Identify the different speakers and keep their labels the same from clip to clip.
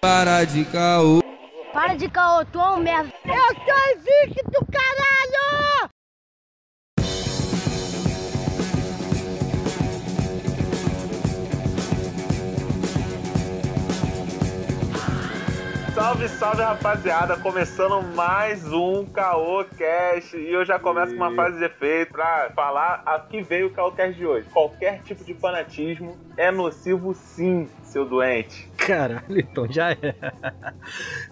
Speaker 1: Para de caô.
Speaker 2: Para de caô, tu é um merda.
Speaker 3: Eu sou invicto, caralho!
Speaker 4: Salve, salve rapaziada, começando mais um Caô Cast e eu já começo com uma frase de efeito pra falar a que veio o Caô Cast de hoje. Qualquer tipo de fanatismo é nocivo sim, seu doente.
Speaker 5: Caralho, então já é.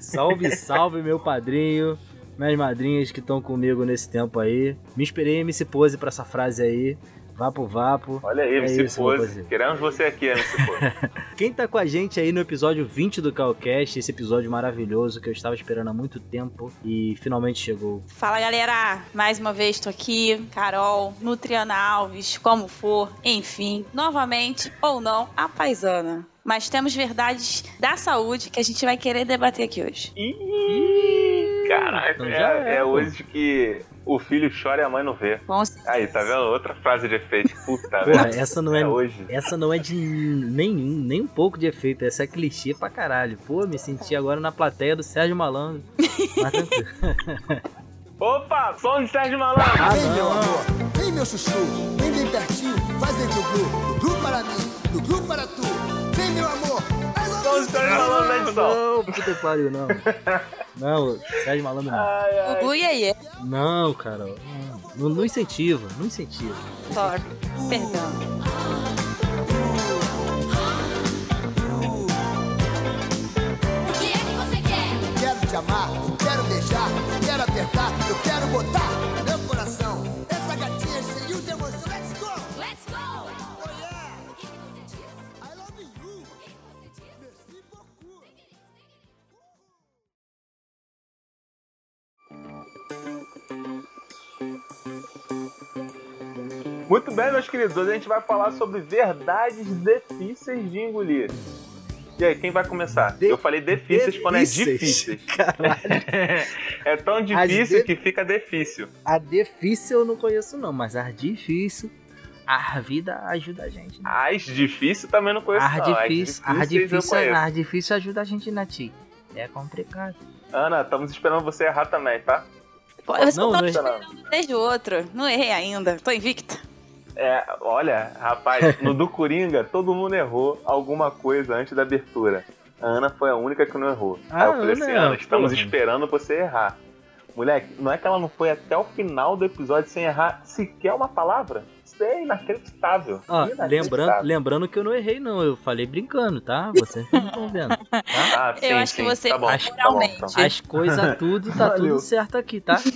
Speaker 5: salve, salve, meu padrinho, minhas madrinhas que estão comigo nesse tempo aí. Me esperei MC Pose pra essa frase aí. Vapo Vapo.
Speaker 4: Olha aí,
Speaker 5: É
Speaker 4: MC
Speaker 5: isso,
Speaker 4: Pose. Queremos você aqui, MC Pose.
Speaker 5: Quem tá com a gente aí no episódio 20 do Calcast, esse episódio maravilhoso que eu estava esperando há muito tempo e finalmente chegou.
Speaker 6: Fala galera, mais uma vez tô aqui, Carol, Nutriana Alves, como for, enfim, novamente ou não, a paisana. Mas temos verdades da saúde que a gente vai querer debater aqui hoje.
Speaker 4: Ih, Caraca,
Speaker 5: Então já
Speaker 4: é,
Speaker 5: é,
Speaker 4: é hoje que o filho chora e a mãe não vê. Aí, tá vendo? Outra frase de efeito. Puta, velho.
Speaker 5: essa não é,
Speaker 4: É hoje.
Speaker 5: essa não é de nenhum, nem um pouco de efeito, essa é clichê pra caralho. Pô, me senti agora na plateia do Sérgio Malandro. Mas tranquilo.
Speaker 4: Opa, som de Sérgio Malandro.
Speaker 5: Ah,
Speaker 7: Vem, meu amor, vem, meu chuchu, vem bem pertinho, faz aí do glu, do glu para mim, do glu para tu. Vem, meu amor,
Speaker 4: De Sérgio Malandro na edição.
Speaker 5: Não, puta que pariu, não. Não, Sérgio Malandro não.
Speaker 4: Ai, ai.
Speaker 6: O Gu e aí,
Speaker 5: Não, cara. Não, não incentiva, não incentiva.
Speaker 6: Thor, perdão.
Speaker 4: Queridos. Hoje a gente vai falar sobre verdades difíceis de engolir. E aí, quem vai começar?
Speaker 5: De-
Speaker 4: Eu falei difíceis quando é difícil. É tão difícil
Speaker 5: de-
Speaker 4: que fica difícil.
Speaker 5: A difícil eu não conheço, não, mas a difícil. A vida ajuda a gente. Né?
Speaker 4: As difícil também não conheço,
Speaker 5: A
Speaker 4: não. As
Speaker 5: difícil, a
Speaker 4: difíceis eu
Speaker 5: difícil, a difícil ajuda a gente, né, Ti? É complicado.
Speaker 4: Ana, estamos esperando você errar também, tá?
Speaker 6: Pô, Você
Speaker 5: Não,
Speaker 6: não,
Speaker 5: não é-
Speaker 6: esperando desde o outro. Não errei ainda, tô invicta.
Speaker 4: É, olha, rapaz, no do Coringa, todo mundo errou alguma coisa antes da abertura. A Ana foi a única que não errou.
Speaker 5: Ah,
Speaker 4: Aí eu falei assim,
Speaker 5: Ana,
Speaker 4: Ana, estamos
Speaker 5: porra.
Speaker 4: esperando você errar. Moleque, não é que ela não foi até o final do episódio sem errar sequer uma palavra? Isso é inacreditável.
Speaker 5: Ó,
Speaker 4: Inacreditável.
Speaker 5: lembrando, lembrando que eu não errei, não. Eu falei brincando, tá? Vocês não estão vendo. Tá?
Speaker 4: Ah, sim,
Speaker 6: Eu acho que
Speaker 4: sim,
Speaker 6: você
Speaker 4: tá bom,
Speaker 5: acho-
Speaker 4: tá bom, tá bom.
Speaker 5: As coisas tudo, tá
Speaker 4: Valeu.
Speaker 5: tudo certo aqui, tá?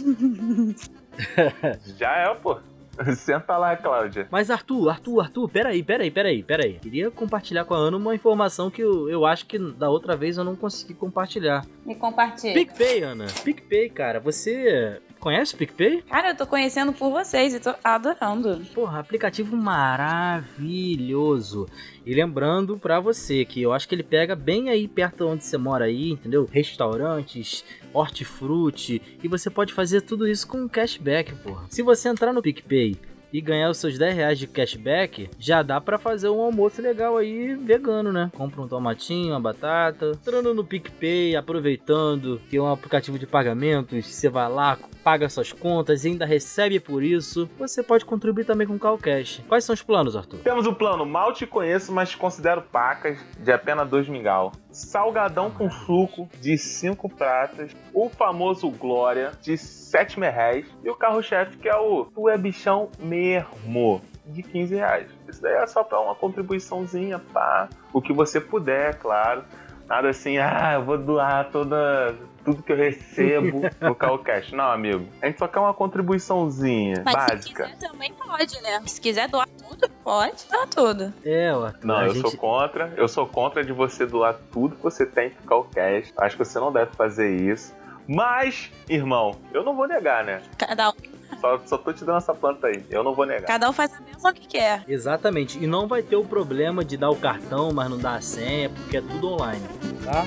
Speaker 4: Já é, pô. Senta lá, Cláudia.
Speaker 5: Mas Arthur, Arthur, Arthur, peraí, peraí, peraí, peraí. Queria compartilhar com a Ana uma informação que eu, eu acho que da outra vez eu não consegui compartilhar.
Speaker 6: Me compartilha.
Speaker 5: PicPay, Ana. PicPay, cara. Você conhece o PicPay?
Speaker 6: Cara, eu tô conhecendo por vocês e tô adorando.
Speaker 5: Porra, aplicativo maravilhoso. E lembrando pra você que eu acho que ele pega bem aí perto onde você mora aí, entendeu? Restaurantes, hortifruti, e você pode fazer tudo isso com cashback, porra. Se você entrar no PicPay e ganhar os seus 10 reais de cashback, já dá pra fazer um almoço legal aí vegano, né? Compra um tomatinho, uma batata, entrando no PicPay, aproveitando que é um aplicativo de pagamentos, você vai lá, paga suas contas e ainda recebe por isso, você pode contribuir também com o Calcash. Quais são os planos, Arthur?
Speaker 4: Temos o plano Mal Te Conheço, mas te considero pacas, de apenas dois mingau. Salgadão com suco, de 5 pratas. O famoso Glória, de 7 reais. E o carro-chefe, que é o Tu é bichão mesmo, de 15 reais. Isso daí é só pra uma contribuiçãozinha, pá. O que você puder, claro. Nada assim, ah, eu vou doar toda, tudo que eu recebo no Calcash. Não, amigo. A gente só quer uma contribuiçãozinha
Speaker 6: Mas se
Speaker 4: básica.
Speaker 6: quiser também pode, né? Se quiser doar tudo, pode doar tudo.
Speaker 5: É, ó.
Speaker 4: Não,
Speaker 5: a
Speaker 4: eu
Speaker 5: gente...
Speaker 4: sou contra. Eu sou contra de você doar tudo que você tem pro Calcast. Acho que você não deve fazer isso. Mas, irmão, eu não vou negar, né?
Speaker 6: Cada um,
Speaker 4: Só, só tô te dando essa planta aí. Eu não vou negar.
Speaker 6: cada um faz a mesma que quer.
Speaker 5: Exatamente. E não vai ter o problema de dar o cartão, mas não dar a senha, porque é tudo online, tá?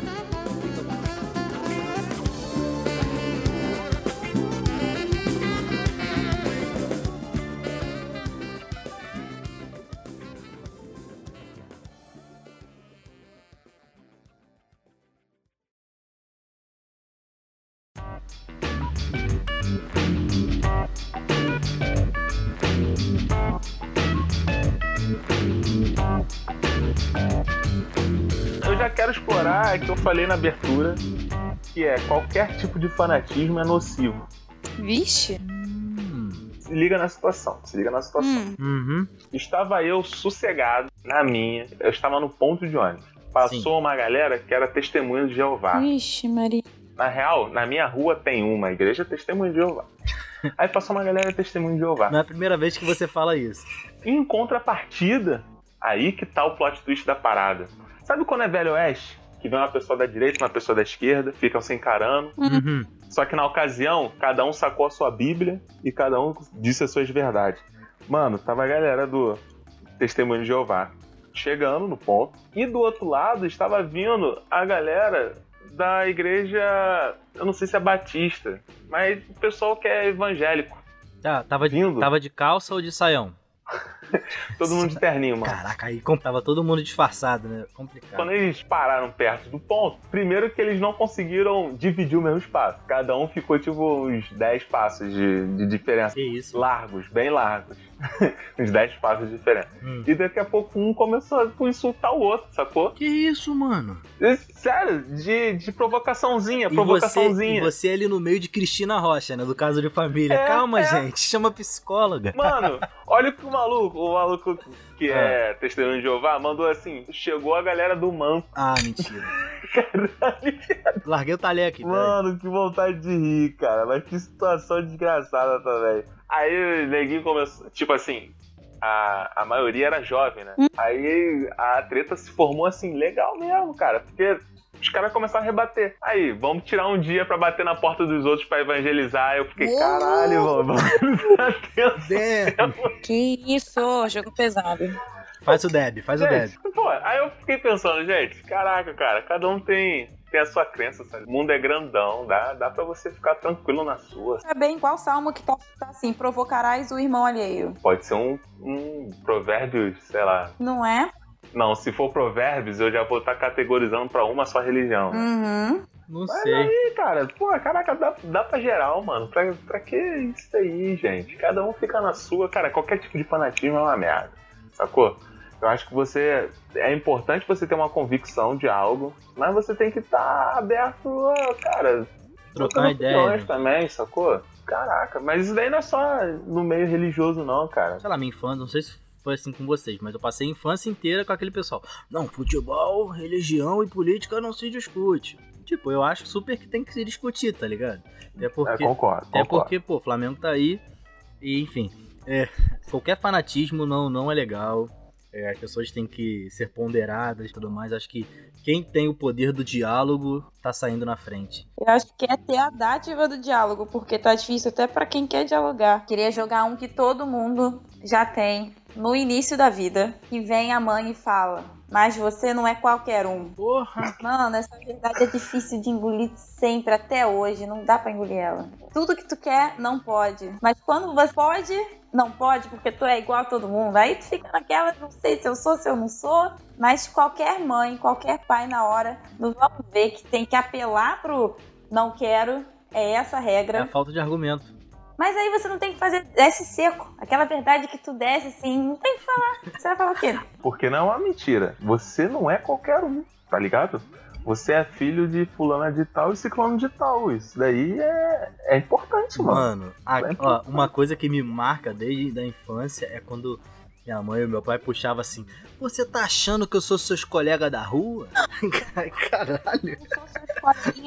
Speaker 4: Já quero explorar é que eu falei na abertura, que é qualquer tipo de fanatismo é nocivo.
Speaker 6: Vixe.
Speaker 4: Se liga na situação, se liga na situação.
Speaker 6: Hum.
Speaker 5: Uhum.
Speaker 4: Estava eu sossegado na minha, eu estava no ponto de ônibus. Passou uma galera que era testemunha de Jeová.
Speaker 6: Vixe, Maria.
Speaker 4: Na real, na minha rua tem uma igreja testemunha de Jeová. Aí passou uma galera testemunha de Jeová.
Speaker 5: Não é a primeira vez que você fala isso.
Speaker 4: Em contrapartida, aí que tá o plot twist da parada. Sabe quando é velho oeste? Que vem uma pessoa da direita e uma pessoa da esquerda, ficam se encarando.
Speaker 5: Uhum.
Speaker 4: Só que na ocasião, cada um sacou a sua Bíblia e cada um disse as suas verdades. Mano, tava a galera do Testemunho de Jeová chegando no ponto. E do outro lado estava vindo a galera da igreja. Eu não sei se é batista, mas o pessoal que é evangélico.
Speaker 5: Tá, tava, de,
Speaker 4: Vindo.
Speaker 5: tava de calça ou de saião?
Speaker 4: Todo mundo de terninho, mano.
Speaker 5: Caraca, aí como tava todo mundo disfarçado, né? Complicado.
Speaker 4: Quando eles pararam perto do ponto, primeiro que eles não conseguiram dividir o mesmo espaço. Cada um ficou tipo uns 10 passos de, de diferença.
Speaker 5: Que isso?
Speaker 4: Largos, bem largos. uns 10 passos de diferença.
Speaker 5: Hum.
Speaker 4: E daqui a pouco um começou a insultar o outro, sacou?
Speaker 5: Que isso, mano?
Speaker 4: Sério, de, de provocaçãozinha,
Speaker 5: E você,
Speaker 4: provocaçãozinha.
Speaker 5: e você ali no meio de Cristina Rocha, né? Do caso de família.
Speaker 4: É,
Speaker 5: Calma,
Speaker 4: é.
Speaker 5: gente. Chama psicóloga.
Speaker 4: Mano, olha o que o maluco, o maluco que é testemunho de Jeová, mandou assim: chegou a galera do manto.
Speaker 5: Ah, mentira. Larguei o talher aqui.
Speaker 4: Mano, que vontade de rir, cara. Mas que situação desgraçada também. Aí o neguinho começou, tipo assim, a, a maioria era jovem, né? Aí a treta se formou assim, legal mesmo, cara. Porque os caras começaram a rebater. Aí, vamos tirar um dia pra bater na porta dos outros pra evangelizar. Eu fiquei, caralho, mano. Atenção.
Speaker 6: Que isso, jogo pesado.
Speaker 5: Faz o Deb, faz o Deb.
Speaker 4: Gente, pô, aí eu fiquei pensando, gente, caraca, cara, cada um tem, tem a sua crença, sabe? O mundo é grandão, dá, dá pra você ficar tranquilo na sua.
Speaker 6: É bem qual salmo que tá, tá assim, provocarás o irmão alheio.
Speaker 4: Pode ser um, um provérbio, sei lá.
Speaker 6: Não é?
Speaker 4: Não, se for provérbios, eu já vou estar categorizando pra uma só religião.
Speaker 6: Uhum.
Speaker 5: Não
Speaker 4: Mas
Speaker 5: sei.
Speaker 4: aí, cara, pô, caraca, dá, dá pra geral, mano. Pra, pra que isso aí, gente? Cada um fica na sua. Cara, qualquer tipo de fanatismo é uma merda, sacou? Eu acho que você. É importante você ter uma convicção de algo, mas você tem que estar aberto a, cara,
Speaker 5: Trocar ideia. né?
Speaker 4: também, sacou? Caraca, mas isso daí não é só no meio religioso, não, cara.
Speaker 5: Sei lá, minha infância, não sei se foi assim com vocês, mas eu passei a infância inteira com aquele pessoal. Não, futebol, religião e política não se discute. Tipo, eu acho super que tem que se discutir, tá ligado? Até
Speaker 4: É,
Speaker 5: porque,
Speaker 4: concordo,
Speaker 5: até
Speaker 4: concordo.
Speaker 5: porque pô, o Flamengo tá aí. E, enfim, é, qualquer fanatismo não, não é legal. É, as pessoas têm que ser ponderadas e tudo mais. Acho que quem tem o poder do diálogo tá saindo na frente.
Speaker 6: Eu acho que é ter a dádiva do diálogo, porque tá difícil até pra quem quer dialogar. Queria jogar um que todo mundo já tem no início da vida, que vem a mãe e fala: Mas você não é qualquer um.
Speaker 5: Porra!
Speaker 6: Mano, essa verdade é difícil de engolir sempre, até hoje. Não dá pra engolir ela. Tudo que tu quer, não pode. Mas quando você pode, não pode, porque tu é igual a todo mundo. Aí tu fica naquela, não sei se eu sou, se eu não sou. Mas qualquer mãe, qualquer pai na hora, não vamos ver que tem que apelar pro não quero. É essa a
Speaker 5: É
Speaker 6: regra.
Speaker 5: a falta de argumento.
Speaker 6: Mas aí você não tem que fazer desce seco. Aquela verdade que tu desce assim, não tem que falar. Você vai falar o quê?
Speaker 4: Porque não é uma mentira. Você não é qualquer um, tá ligado? Você é filho de fulana de tal e ciclano de tal. Isso daí é, é importante, mano.
Speaker 5: Mano, a-
Speaker 4: É
Speaker 5: ó,
Speaker 4: importante.
Speaker 5: uma coisa que me marca desde a infância é quando minha mãe e meu pai puxavam assim: Você tá achando que eu sou seus colegas da rua? Caralho.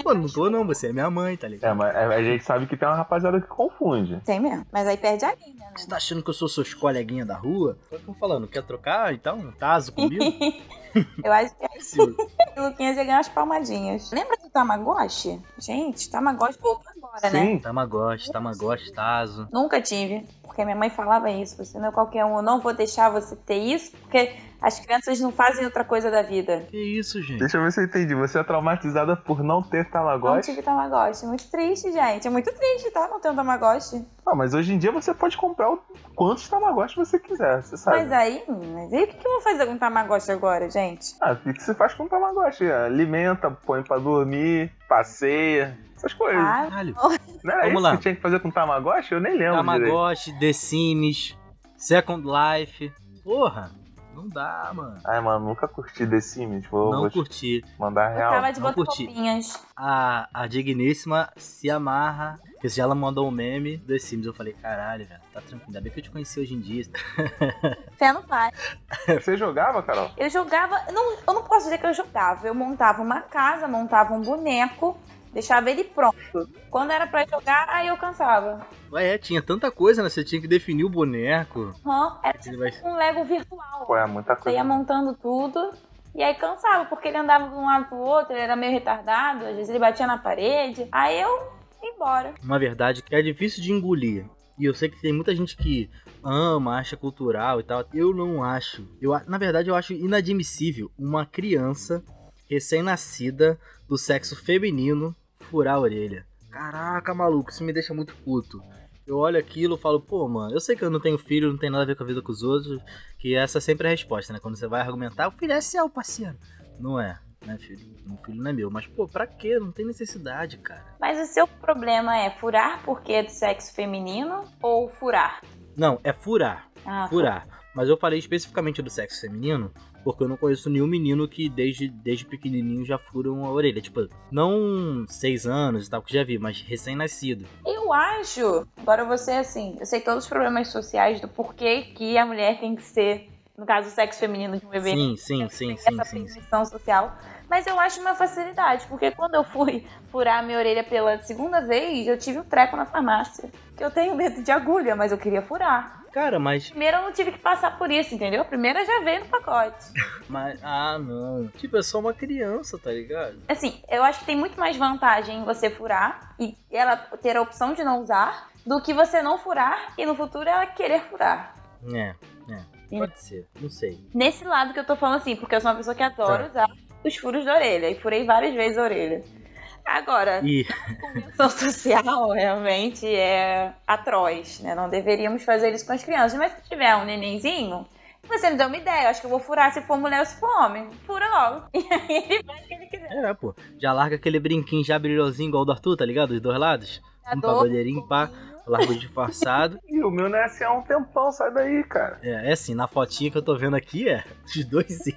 Speaker 5: Pô, não tô não, você é minha mãe, tá ligado?
Speaker 4: É, mas a gente sabe que tem uma rapaziada que confunde.
Speaker 6: Tem mesmo. Mas aí perde a linha, né?
Speaker 5: Você tá achando que eu sou seus coleguinhas da rua? Eu tô falando, quer trocar então? Um taso comigo?
Speaker 6: Eu acho que o Luquinhas ia ganhar umas palmadinhas. Lembra do Tamagotchi? Gente, Tamagotchi voltou agora, né?
Speaker 4: Sim,
Speaker 5: Tamagotchi, Tamagotchi, taso.
Speaker 6: Nunca tive, porque minha mãe falava isso. Você não é qualquer um, eu não vou deixar você ter isso, porque as crianças não fazem outra coisa da vida.
Speaker 5: Que isso, gente?
Speaker 4: deixa eu ver se eu entendi. Você é traumatizada por não ter
Speaker 6: Não
Speaker 4: Tamagotchi?
Speaker 6: tive Tamagotchi. Muito triste, gente. É muito triste, tá? Não ter um Tamagotchi.
Speaker 4: Ah, mas hoje em dia você pode comprar o quantos Tamagotchi você quiser, você sabe.
Speaker 6: Mas aí, mas aí o que eu vou fazer com um Tamagotchi agora, gente?
Speaker 4: Ah, o que você faz com o Tamagotchi? Alimenta, põe pra dormir, passeia, essas coisas.
Speaker 6: Ah,
Speaker 5: Caralho.
Speaker 4: não era
Speaker 5: vamos
Speaker 4: isso
Speaker 5: lá.
Speaker 4: que tinha que fazer com o Tamagotchi? Eu nem lembro direito.
Speaker 5: Tamagotchi, The Sims, Second Life. Porra. Não dá, mano.
Speaker 4: Ai, mano, nunca curti The Sims. Vou,
Speaker 5: Não
Speaker 4: vou
Speaker 5: curti.
Speaker 4: mandar
Speaker 6: Eu
Speaker 4: real.
Speaker 6: tava de
Speaker 5: não curti. A, a digníssima se amarra. Porque se ela mandou um meme do The Sims, eu falei, caralho, velho, tá tranquilo. Ainda bem que eu te conheci hoje em dia.
Speaker 6: Fé no pai.
Speaker 4: Você jogava, Carol?
Speaker 6: Eu jogava. Não, eu não posso dizer que eu jogava. Eu montava uma casa, montava um boneco, deixava ele pronto. Quando era pra jogar, aí eu cansava.
Speaker 5: Ué, é, tinha tanta coisa, né? Você tinha que definir o boneco.
Speaker 6: Hã? Era
Speaker 5: Ele vai...
Speaker 6: um Lego virtual.
Speaker 4: Pô, é muita
Speaker 6: Você ia
Speaker 4: coisa.
Speaker 6: montando tudo. E aí cansava, porque ele andava de um lado pro outro, ele era meio retardado, às vezes ele batia na parede. Aí eu ia embora.
Speaker 5: Uma verdade que é difícil de engolir. E eu sei que tem muita gente que ama, acha cultural e tal. Eu não acho. Eu, na verdade, eu acho inadmissível uma criança recém-nascida do sexo feminino furar a orelha. Caraca, maluco, isso me deixa muito puto. Eu olho aquilo e falo, pô, mano, eu sei que eu não tenho filho, não tem nada a ver com a vida com os outros, que essa é sempre a resposta, né? Quando você vai argumentar, o filho é seu, parceiro. Não é, né, filho? O filho não é meu. Mas, pô, pra quê? Não tem necessidade, cara.
Speaker 6: Mas o seu problema é furar porque é do sexo feminino ou furar?
Speaker 5: Não, é furar.
Speaker 6: Ah,
Speaker 5: furar. Mas eu falei especificamente do sexo feminino, porque eu não conheço nenhum menino que desde, desde pequenininho já furam a orelha. Tipo, não seis anos e tal, que já vi, mas recém-nascido.
Speaker 6: Eu acho. Agora você, assim, eu sei todos os problemas sociais do porquê que a mulher tem que ser, no caso, o sexo feminino de um bebê.
Speaker 5: Sim, sim, sim, sim,
Speaker 6: essa
Speaker 5: sim, sim.
Speaker 6: social. Mas eu acho uma facilidade, porque quando eu fui furar a minha orelha pela segunda vez, eu tive um treco na farmácia. Que eu tenho medo de agulha, mas eu queria furar.
Speaker 5: Cara, mas,
Speaker 6: Primeiro eu não tive que passar por isso, entendeu? A primeira já veio no pacote.
Speaker 5: mas. Ah, não. Tipo, é só uma criança, tá ligado?
Speaker 6: Assim, eu acho que tem muito mais vantagem em você furar e ela ter a opção de não usar do que você não furar e no futuro ela querer furar.
Speaker 5: É, é. Pode ser, não sei.
Speaker 6: Nesse lado que eu tô falando assim, porque eu sou uma pessoa que adora usar os furos da orelha e furei várias vezes a orelha. Agora,
Speaker 5: E
Speaker 6: a convenção social realmente é atroz, né? Não deveríamos fazer isso com as crianças. Mas se tiver um nenenzinho, você me deu uma ideia. Eu acho que eu vou furar se for mulher ou se for homem. Fura logo. E aí ele faz o que ele quiser.
Speaker 5: é, pô. Já larga aquele brinquinho já brilhosinho igual o do Arthur, tá ligado? Dos dois lados. Um pra bandeirinho, pá. Largo disfarçado.
Speaker 4: E o meu não é assim há um tempão, sai daí, cara.
Speaker 5: É, é assim, na fotinha que eu tô vendo aqui, é os dois sim.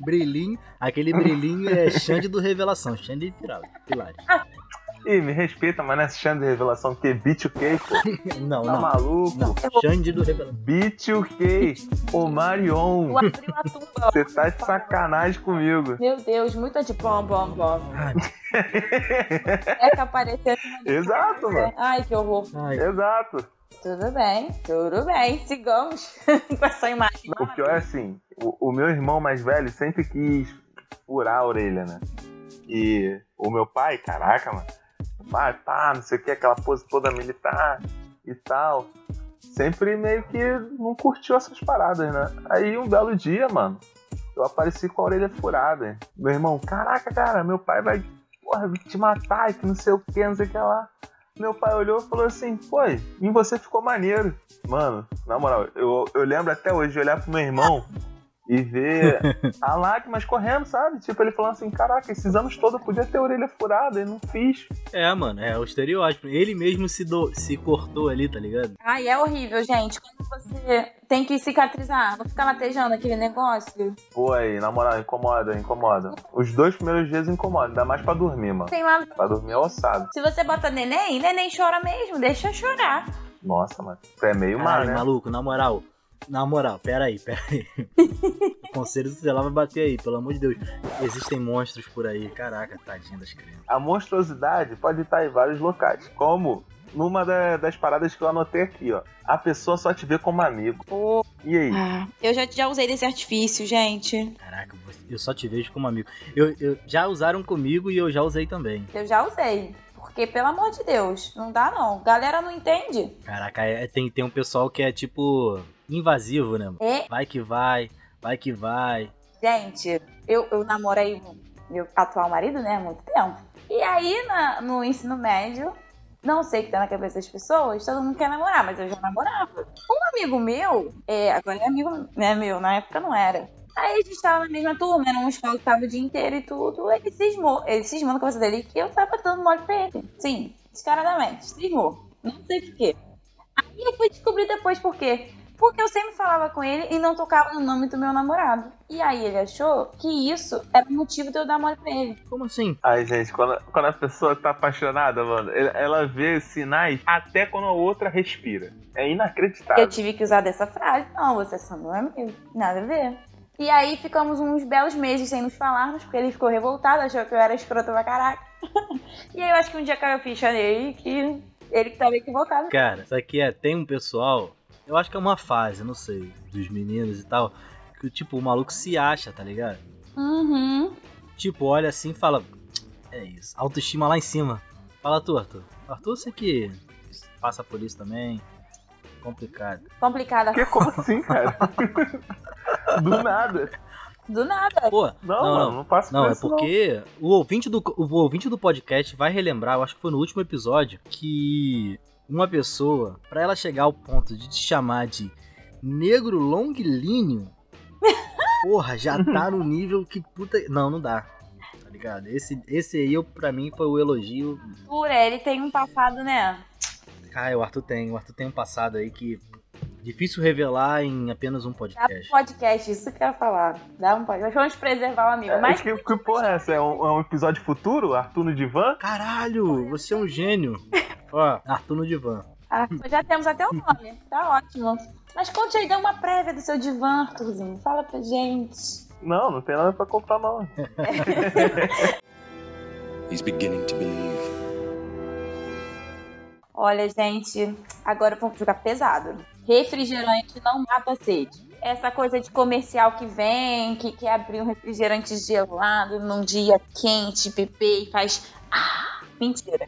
Speaker 5: Brilhinho, aquele brilhinho é Xande do Revelação, Xande de Pilar- Pilares.
Speaker 4: Ih, me respeita, mas não é achando de revelação que o quê, pô?
Speaker 5: Não,
Speaker 4: Tá
Speaker 5: não.
Speaker 4: maluco?
Speaker 5: Não, Xande do Revelação.
Speaker 4: Beat o quê? Ô Marion, você tá de sacanagem comigo.
Speaker 6: Meu Deus, muito de bom, bom, bom.
Speaker 5: Ai,
Speaker 6: É que apareceu.
Speaker 4: Exato, mano.
Speaker 6: Ai, que horror.
Speaker 5: ai,
Speaker 4: Exato.
Speaker 6: Tudo bem, tudo bem. Sigamos com essa imagem.
Speaker 4: O pior é assim, o, o meu irmão mais velho sempre quis furar a orelha, né? E o meu pai, caraca, mano, pai, pá, não sei o que, aquela pose toda militar e tal. Sempre meio que não curtiu essas paradas, né? Aí um belo dia, mano, eu apareci com a orelha furada. Meu irmão, caraca, cara, meu pai vai porra, te matar, e que não sei o que, não sei o que lá. Meu pai olhou e falou assim, pô, em você ficou maneiro. Mano, na moral, eu, eu lembro até hoje de olhar pro meu irmão e ver a lágrimas correndo, sabe? Tipo, ele falando assim, caraca, esses anos todos eu podia ter a orelha furada e não fiz.
Speaker 5: É, mano, é o estereótipo. Ele mesmo se, do, se cortou ali, tá ligado?
Speaker 6: Ai, é horrível, gente. Quando você tem que cicatrizar, não ficar latejando aquele negócio.
Speaker 4: Pô, aí, na moral, incomoda, incomoda. Os dois primeiros dias incomoda, ainda mais pra dormir, mano.
Speaker 6: Tem lá.
Speaker 4: Pra dormir é ossado.
Speaker 6: Se você bota neném, neném chora mesmo, deixa chorar.
Speaker 4: Nossa, mano. É meio mal, né?
Speaker 5: maluco, na moral. Na moral, pera aí, pera aí. o conselho tutelar vai bater aí, pelo amor de Deus. Existem monstros por aí. Caraca, tadinha das crianças.
Speaker 4: A monstruosidade pode estar em vários locais. Como numa da- das paradas que eu anotei aqui, ó. A pessoa só te vê como amigo.
Speaker 6: Pô.
Speaker 4: E aí?
Speaker 6: Ah, eu já, já usei desse artifício, gente.
Speaker 5: Caraca, eu só te vejo como amigo. Eu, eu- já usaram comigo e eu já usei também.
Speaker 6: Eu já usei. Porque, pelo amor de Deus, não dá não. Galera não entende.
Speaker 5: Caraca, é- tem, tem um pessoal que é tipo invasivo, né?
Speaker 6: É,
Speaker 5: Vai que vai, vai que vai.
Speaker 6: gente, eu, eu namorei meu atual marido, né, há muito tempo. E aí, na- no ensino médio, não sei o que tá na cabeça das pessoas, todo mundo quer namorar, mas eu já namorava. Um amigo meu, é, agora é amigo né, meu, na época não era. Aí a gente tava na mesma turma, era uma escola que tava o dia inteiro e tudo. Ele cismou, ele cismou na cabeça dele que eu tava dando mole pra ele. Sim, descaradamente, cismou. Não sei por quê. Aí eu fui descobrir depois por quê. Porque eu sempre falava com ele e não tocava no nome do meu namorado. E aí ele achou que isso era o motivo de eu dar mole pra ele.
Speaker 5: Como assim?
Speaker 4: Ai, gente, quando, quando a pessoa tá apaixonada, mano, ela vê sinais até quando a outra respira. É inacreditável.
Speaker 6: Eu tive que usar dessa frase. Não, você só não é meu. Nada a ver. E aí ficamos uns belos meses sem nos falarmos, porque ele ficou revoltado, achou que eu era escrota pra caraca. e aí eu acho que um dia caiu a ficha nele que ele que tava equivocado.
Speaker 5: Cara, isso aqui é. Tem um pessoal. Eu acho que é uma fase, não sei, dos meninos e tal. Que tipo, o maluco se acha, tá ligado?
Speaker 6: Uhum.
Speaker 5: Tipo, olha assim e fala. É isso. Autoestima lá em cima. Fala tu, Arthur. Arthur, você que passa por isso também. Complicado.
Speaker 6: Complicada.
Speaker 4: Que como assim, cara? Do nada.
Speaker 6: Do nada.
Speaker 5: Pô,
Speaker 4: Não,
Speaker 5: não,
Speaker 4: mano,
Speaker 5: não.
Speaker 4: não passa
Speaker 5: Não,
Speaker 4: por
Speaker 5: é
Speaker 4: isso,
Speaker 5: porque o ouvinte, do, o ouvinte do podcast vai relembrar, eu acho que foi no último episódio, que uma pessoa, pra ela chegar ao ponto de te chamar de negro longilíneo, porra, já tá no nível que puta. Não, não dá. Tá ligado? Esse, esse aí, eu, pra mim, foi o elogio.
Speaker 6: Por ele tem um passado, né?
Speaker 5: Ah, o Arthur tem. O Arthur tem um passado aí que. Difícil revelar em apenas um
Speaker 6: Dá um
Speaker 5: podcast.
Speaker 6: podcast, isso que eu ia falar. Dá um podcast. Vamos preservar o amigo.
Speaker 4: É,
Speaker 6: Mas
Speaker 4: que, que porra é essa? É um, é um episódio futuro? Arthur no divã?
Speaker 5: Caralho, você é um gênio. Ó, Arthur no divã.
Speaker 6: ah, já temos até o nome. Tá ótimo. Mas conte aí, dá uma prévia do seu divã, Arthurzinho. Fala pra gente.
Speaker 4: Não, não tem nada pra contar, não.
Speaker 1: He's beginning to believe.
Speaker 6: Olha, gente, agora vamos jogar pesado. Refrigerante não mata a sede. Essa coisa de comercial que vem, que quer abrir um refrigerante gelado num dia quente, beber e faz. Ah, mentira.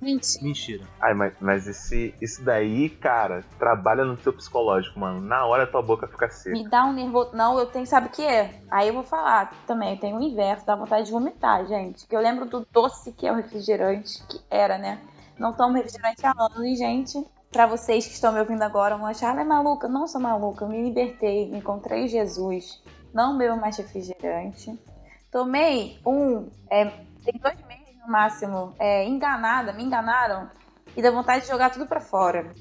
Speaker 6: Mentira.
Speaker 5: Mentira.
Speaker 4: Ai, mas, mas esse, isso daí, cara, trabalha no seu psicológico, mano. Na hora tua boca fica seca.
Speaker 6: Me dá um nervoso. Não, eu tenho, sabe o que é? Aí eu vou falar também, eu tenho o inverso, dá vontade de vomitar, gente. Que eu lembro do doce que é o refrigerante, que era, né? Não tomo refrigerante há anos, gente. Pra vocês que estão me ouvindo agora, vão achar, ela é maluca. Não sou maluca, eu me libertei, encontrei Jesus. Não bebo mais refrigerante. Tomei um, é, tem dois meses no máximo, é, enganada, me enganaram. E dá vontade de jogar tudo pra fora.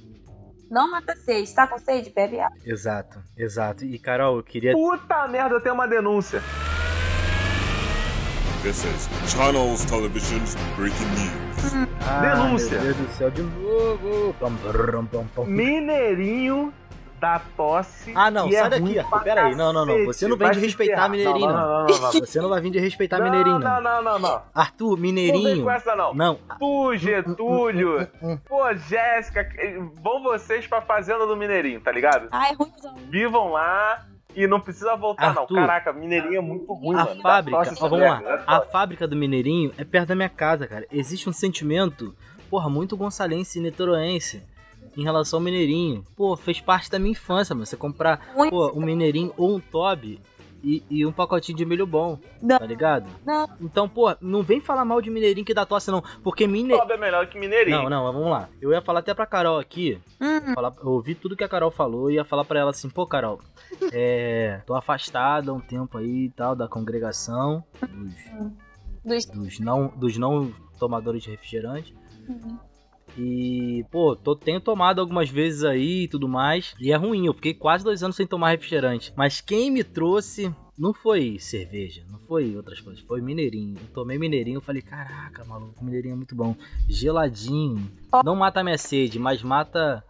Speaker 6: Não mata sede, tá com sede? Bebe água.
Speaker 5: Exato, exato. E Carol, eu queria.
Speaker 4: Puta merda, eu tenho uma denúncia.
Speaker 1: This is Channels Television's breaking news.
Speaker 5: Ah,
Speaker 4: Denúncia.
Speaker 5: Meu Deus do céu, de novo.
Speaker 4: Mineirinho da tosse.
Speaker 5: Ah, não,
Speaker 4: é
Speaker 5: sai daqui, Arthur.
Speaker 4: pra
Speaker 5: Pera aí, não, não, não. Você não vem de respeitar. Mineirinho,
Speaker 4: não.
Speaker 5: não.
Speaker 4: Não, não, não, não.
Speaker 5: Você não vai vir de respeitar
Speaker 4: Não,
Speaker 5: Mineirinho,
Speaker 4: não,
Speaker 5: não.
Speaker 4: não, não, não.
Speaker 5: Arthur,
Speaker 4: Não vem
Speaker 5: Mineirinho.
Speaker 4: com essa, não.
Speaker 5: Não,
Speaker 4: Tu, Getúlio. Pô, Jéssica, vão vocês pra fazenda do Mineirinho, tá ligado?
Speaker 6: Ah, é ruimzão.
Speaker 4: Vivam lá e não precisa voltar,
Speaker 5: Arthur,
Speaker 4: não. Caraca, Mineirinho é muito ruim,
Speaker 5: a
Speaker 4: mano.
Speaker 5: Fábrica, ó, vamos lá.
Speaker 4: merda,
Speaker 5: A fábrica do Mineirinho é perto da minha casa, cara. Existe um sentimento, porra, muito gonçalense e niteroense em relação ao Mineirinho. Pô, fez parte da minha infância, mano. Você comprar, pô, um Mineirinho ou um Toby e, e um pacotinho de milho bom,
Speaker 6: Não.
Speaker 5: tá ligado?
Speaker 6: Não.
Speaker 5: Então, pô, não vem falar mal de Mineirinho que dá tosse, não. Porque Mineirinho.
Speaker 4: Toba é melhor que Mineirinho.
Speaker 5: Não, não, vamos lá. Eu ia falar até pra Carol aqui.
Speaker 6: Hum,
Speaker 5: Falar, eu ouvi tudo que a Carol falou e ia falar pra ela assim, pô, Carol, é. tô afastada há um tempo aí e tal da congregação dos,
Speaker 6: dos...
Speaker 5: dos não, dos não tomadores de refrigerante.
Speaker 6: Uhum.
Speaker 5: E, pô, tô, tenho tomado algumas vezes aí e tudo mais. E é ruim, eu fiquei quase dois anos sem tomar refrigerante. Mas quem me trouxe não foi cerveja, não foi outras coisas, foi mineirinho. Eu tomei mineirinho, eu falei, caraca, maluco, mineirinho é muito bom. Geladinho. Não mata minha sede, mas mata.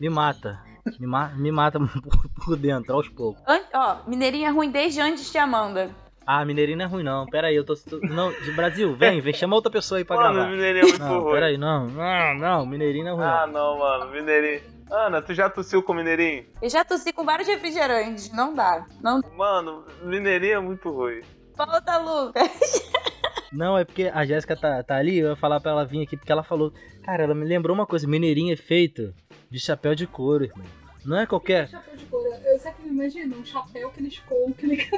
Speaker 5: Me mata. Me, ma me mata por, por dentro, aos poucos.
Speaker 6: Ó, Mineirinho é ruim desde antes de Amanda.
Speaker 5: Ah, mineirinho não é ruim, não. Pera aí, eu tô. Não, de Brasil, vem, vem, chama outra pessoa aí pra
Speaker 4: Mano,
Speaker 5: gravar.
Speaker 4: Mineirinho é muito
Speaker 5: Não,
Speaker 4: ruim.
Speaker 5: pera aí, não. Não, não, mineirinho não é ruim.
Speaker 4: Ah, não, mano, Mineirinho. Ana, tu já tossiu com Mineirinho?
Speaker 6: Eu já tossi com vários refrigerantes. Não dá. Não
Speaker 4: Mano, Mineirinho é muito ruim.
Speaker 6: Volta, Lucas.
Speaker 5: Não, é porque a Jéssica tá, tá ali, eu ia falar pra ela vir aqui, porque ela falou. Cara, ela me lembrou uma coisa: mineirinho é feito de chapéu de couro, irmão. Não é qualquer.
Speaker 8: Chapéu de couro. Eu sempre imagino um chapéu que eles coam, que ele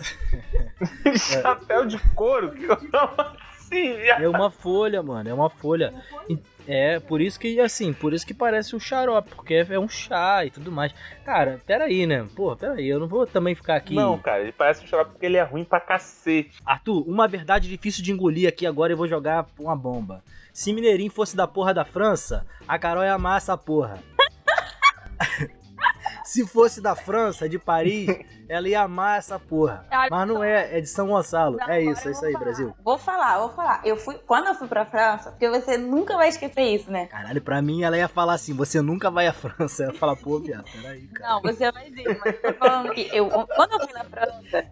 Speaker 4: Chapéu de couro? Como assim, viado?
Speaker 5: É uma folha, mano, é uma folha. É, por isso que, assim, por isso que parece um xarope, porque é um chá e tudo mais. Cara, peraí, né? Pô, peraí, eu não vou também ficar aqui.
Speaker 4: Não, cara, ele parece um xarope porque ele é ruim pra cacete.
Speaker 5: Arthur, uma verdade difícil de engolir aqui agora eu vou jogar uma bomba. Se Mineirinho fosse da porra da França, a Carol ia amar essa porra. Se fosse da França, de Paris, ela ia amar essa porra. Mas não é, é de São Gonçalo.
Speaker 6: Não,
Speaker 5: É isso, é isso aí,
Speaker 6: falar.
Speaker 5: Brasil.
Speaker 6: Vou falar, vou falar. Eu fui, quando eu fui pra França, porque você nunca vai esquecer isso, né?
Speaker 5: Caralho, pra mim ela ia falar assim: você nunca vai à França. Eu ia falar, pô, viado, peraí, cara.
Speaker 6: Não, você vai ver, mas eu tô falando que eu, quando eu fui na França,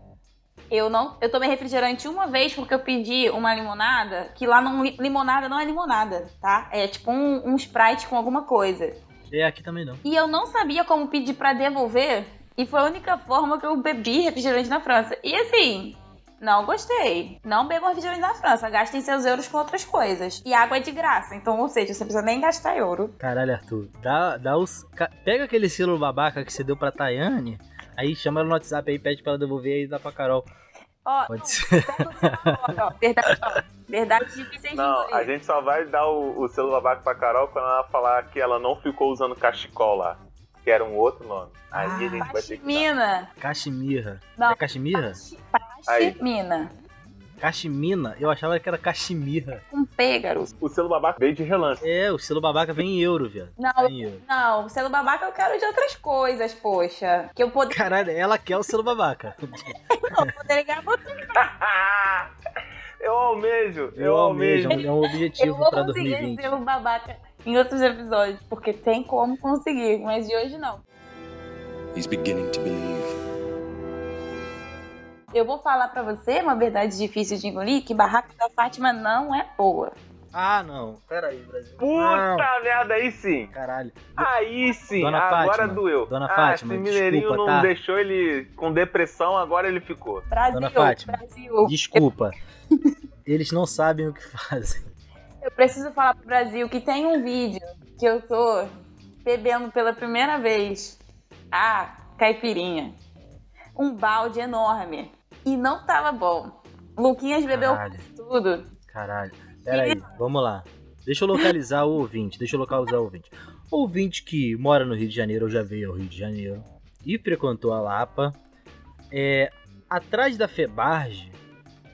Speaker 6: eu não, eu tomei refrigerante uma vez porque eu pedi uma limonada, que lá não limonada não é limonada, tá? É tipo um, um Sprite com alguma coisa.
Speaker 5: É, aqui também não.
Speaker 6: E eu não sabia como pedir pra devolver, e foi a única forma que eu bebi refrigerante na França. E assim, não gostei. Não bebam refrigerante na França, gastem seus euros com outras coisas. E água é de graça, então, ou seja, você precisa nem gastar euro.
Speaker 5: Caralho, Arthur, dá, dá os. Pega aquele selo babaca que você deu pra Tayane, aí chama ela no WhatsApp aí, pede pra ela devolver e dá pra Carol.
Speaker 6: Ó,
Speaker 5: Pode
Speaker 6: não,
Speaker 5: ser.
Speaker 6: celular ó. Verdade, ó. Verdade difícil de
Speaker 4: Não, a gente só vai dar o, o selo babaca pra Carol quando ela falar que ela não ficou usando cachecol lá. Que era um outro nome. Aí a gente vai ter que dar.
Speaker 5: Cachemira.
Speaker 6: Não.
Speaker 5: É cachemira?
Speaker 4: Aí.
Speaker 5: Cachemina? Eu achava que era cachimirra.
Speaker 6: Com P, garoto.
Speaker 4: O selo babaca veio de relance.
Speaker 5: É, o selo babaca vem em euro, viado.
Speaker 6: Não,
Speaker 5: Vem em euro.
Speaker 6: não. Sendo babaca eu quero de outras coisas, poxa. Que eu poder,
Speaker 5: Caralho, ela quer o selo babaca.
Speaker 6: poder ganhar você.
Speaker 4: eu almejo, eu,
Speaker 5: Eu
Speaker 4: almejo.
Speaker 5: almejo, é um
Speaker 6: Eu
Speaker 5: objetivo
Speaker 6: vou
Speaker 5: pra
Speaker 6: conseguir
Speaker 5: 2020.
Speaker 6: ser um babaca em outros episódios. Porque tem como conseguir, mas de hoje não.
Speaker 9: He's beginning to believe.
Speaker 6: Eu vou falar pra você uma verdade difícil de engolir, que Barraca da Fátima não é boa.
Speaker 5: Ah, não. Pera aí, Brasil.
Speaker 4: Puta
Speaker 5: Não.
Speaker 4: merda, aí sim.
Speaker 5: Caralho.
Speaker 4: Aí sim,
Speaker 5: Dona
Speaker 4: agora
Speaker 5: Fátima,
Speaker 4: doeu.
Speaker 5: Dona
Speaker 4: ah,
Speaker 5: Fátima,
Speaker 4: esse mineirinho
Speaker 5: desculpa,
Speaker 4: não
Speaker 5: tá?
Speaker 4: deixou ele com depressão, agora ele ficou.
Speaker 6: Brasil,
Speaker 5: Dona Fátima.
Speaker 6: Brasil.
Speaker 5: Desculpa. Eles não sabem o que fazem.
Speaker 6: Eu preciso falar pro Brasil que tem um vídeo que eu tô bebendo pela primeira vez a caipirinha. Um balde enorme. E não tava bom. Luquinhas bebeu
Speaker 5: Caralho.
Speaker 6: tudo.
Speaker 5: Caralho. Pera aí, vamos lá. Deixa eu localizar o ouvinte. Deixa eu localizar o ouvinte. Ouvinte que mora no Rio de Janeiro, ou já veio ao Rio de Janeiro, e frequentou a Lapa. É, atrás da Febarge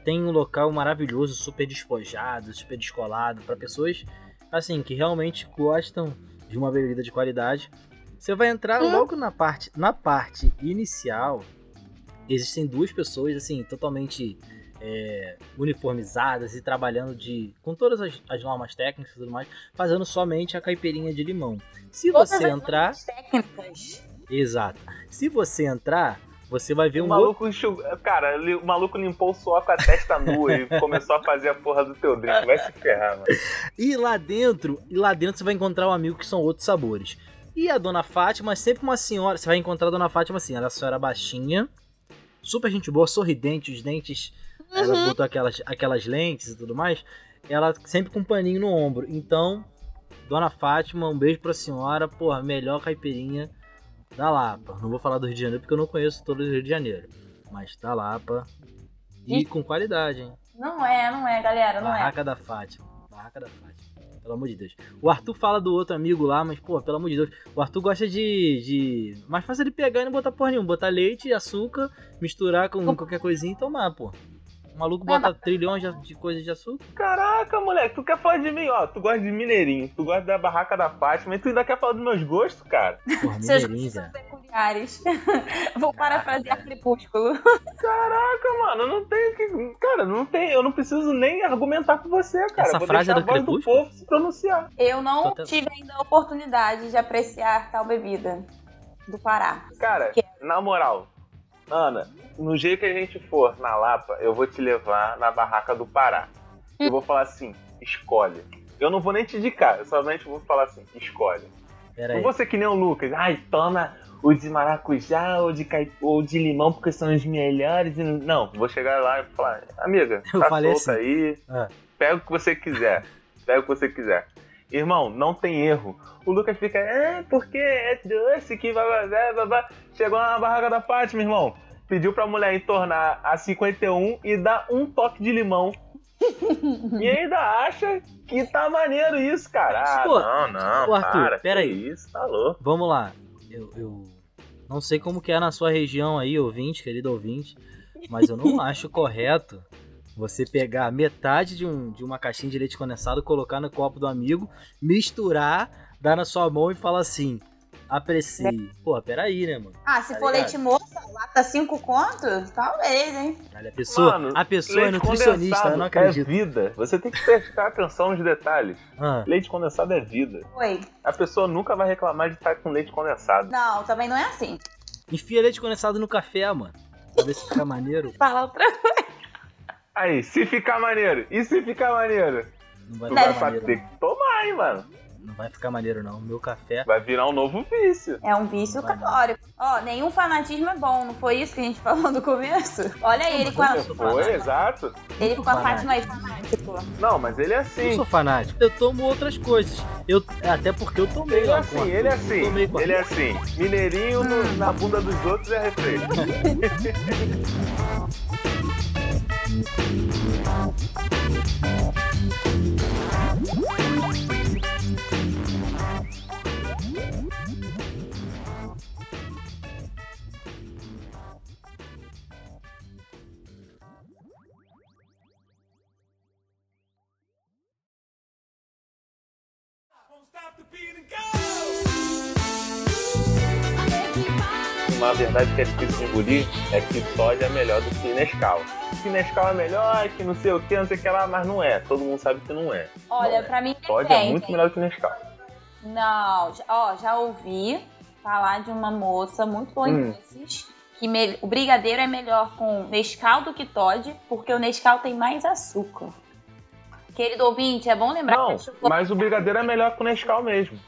Speaker 5: tem um local maravilhoso, super despojado, super descolado, para pessoas assim que realmente gostam de uma bebida de qualidade. Você vai entrar logo na parte, na parte inicial. Existem duas pessoas assim totalmente é, uniformizadas e trabalhando de com todas as, as normas técnicas e tudo mais, fazendo somente a caipirinha de limão. Se
Speaker 6: Todas
Speaker 5: você
Speaker 6: as
Speaker 5: entrar,
Speaker 6: normas técnicas.
Speaker 5: exato. Se você entrar, você vai ver
Speaker 4: O
Speaker 5: um outro
Speaker 4: maluco enxugou. Cara, o maluco limpou o suor com a testa nua e começou a fazer a porra do teu drink. Vai se ferrar, mano.
Speaker 5: E lá dentro, e lá dentro você vai encontrar um amigo que são outros sabores. E a Dona Fátima é sempre uma senhora. Você vai encontrar a Dona Fátima assim, ela é senhora baixinha, super gente boa, sorridente, os dentes. Ela botou aquelas, aquelas lentes e tudo mais. Ela sempre com um paninho no ombro. Então, Dona Fátima, um beijo pra senhora. Porra, melhor caipirinha da Lapa. Não vou falar do Rio de Janeiro porque eu não conheço todo o Rio de Janeiro. Mas da Lapa. E
Speaker 6: E-
Speaker 5: com qualidade, hein?
Speaker 6: Não é, não é, galera, não é.
Speaker 5: Barraca da Fátima. Barraca da Fátima. Pelo amor de Deus. O Arthur fala do outro amigo lá, mas, pô, pelo amor de Deus. O Arthur gosta de. de... Mais fácil ele pegar e não botar porra nenhuma. Botar leite, açúcar, misturar com qualquer coisinha e tomar, pô. O maluco bota trilhões de, de coisas de açúcar.
Speaker 4: Caraca, moleque, tu quer falar de mim, ó. Tu gosta de mineirinho, tu gosta da barraca da Fátima, e tu ainda quer falar dos meus gostos, cara.
Speaker 5: Porra,
Speaker 6: Seus
Speaker 5: mineirinho,
Speaker 6: gostos
Speaker 5: velho.
Speaker 6: peculiares. Vou parafrasear Crepúsculo.
Speaker 4: Caraca, mano, não tem que. Cara, não tem. Eu não preciso nem argumentar com você, cara.
Speaker 5: Essa
Speaker 4: Vou
Speaker 5: frase é
Speaker 4: deixar
Speaker 5: do
Speaker 4: a voz do povo se pronunciar.
Speaker 6: Eu não
Speaker 5: Tô
Speaker 6: tive ainda a oportunidade de apreciar tal bebida do Pará.
Speaker 4: Cara,
Speaker 6: Que-
Speaker 4: na moral, Ana, no jeito que a gente for na Lapa, eu vou te levar na barraca do Pará. Eu vou falar assim, escolhe. Eu não vou nem te indicar, eu somente vou falar assim, escolhe. Não vou ser que nem o Lucas. Ai, toma o de maracujá ou de, cai... ou de limão porque são os melhores. não- vou chegar lá e falar, amiga,
Speaker 5: Eu
Speaker 4: tá
Speaker 5: falei
Speaker 4: solta
Speaker 5: assim.
Speaker 4: aí,
Speaker 5: Ah.
Speaker 4: pega o que você quiser. Pega o que você quiser. Irmão, não tem erro. O Lucas fica, é, porque é doce que vai, vai, vai, vai. Chegou na barraca da Fátima, irmão. Pediu pra mulher entornar a 51 e dar um toque de limão. e ainda acha que tá maneiro isso, cara. Ah,
Speaker 5: Pô,
Speaker 4: não, não,
Speaker 5: Arthur,
Speaker 4: para.
Speaker 5: pera
Speaker 4: que
Speaker 5: aí.
Speaker 4: Isso, tá louco.
Speaker 5: Vamos lá. Eu, eu não sei como que é na sua região aí, ouvinte, querido ouvinte, mas eu não acho correto você pegar metade de, um, de uma caixinha de leite condensado, colocar no copo do amigo, misturar, dar na sua mão e falar assim: aprecie. Pô, peraí, né, mano?
Speaker 6: Ah, se
Speaker 5: Tá
Speaker 6: for
Speaker 5: ligado?
Speaker 6: leite moça, lata 5 conto? Talvez, hein?
Speaker 5: Caralho, a pessoa,
Speaker 4: Mano,
Speaker 5: a pessoa é nutricionista, eu não
Speaker 4: É
Speaker 5: acredito.
Speaker 4: vida. Você tem que prestar atenção nos detalhes.
Speaker 5: Ah,
Speaker 4: Leite condensado é vida.
Speaker 6: Oi.
Speaker 4: A pessoa nunca vai reclamar de estar com leite condensado.
Speaker 6: Não, também não é assim.
Speaker 5: enfia leite condensado no café, mano. Pra ver se fica maneiro.
Speaker 6: Fala outra
Speaker 4: Aí, se ficar maneiro, e se ficar maneiro?
Speaker 5: Não vai
Speaker 4: Tu
Speaker 5: ficar
Speaker 4: vai
Speaker 5: maneiro,
Speaker 4: ter que tomar, hein, mano.
Speaker 5: Não vai ficar maneiro, não. Meu café.
Speaker 4: Vai virar um novo vício.
Speaker 6: É um vício calórico. Ó, nenhum fanatismo é bom, não foi isso que a gente falou no começo? Olha ele com a,
Speaker 5: eu
Speaker 4: Foi, exato.
Speaker 6: ele com a. Fátima aí, fanático.
Speaker 4: Não, mas ele é
Speaker 5: Eu
Speaker 4: assim.
Speaker 5: sou fanático. Eu tomo outras coisas. Eu, até porque eu tomei
Speaker 4: Ele é assim, ele é
Speaker 5: eu
Speaker 4: assim. Ele é assim. Mineirinho no- na bunda dos outros é refresco. Oh. Uma verdade que é difícil de engolir é que Todd é melhor do que Nescau. Que Nescau é melhor, que não sei o que, não sei o que lá, mas não é. Todo mundo sabe que não é.
Speaker 6: Olha, pra mim
Speaker 4: Todd é muito melhor que Nescau.
Speaker 6: Não, já- ó, já ouvi falar de uma moça muito boa em
Speaker 4: Hum.
Speaker 6: que me- o brigadeiro é melhor com Nescau do que Todd, porque o Nescau tem mais açúcar. Querido ouvinte, é bom lembrar
Speaker 4: Não,
Speaker 6: que é
Speaker 4: mas o brigadeiro é melhor que o Nescau mesmo.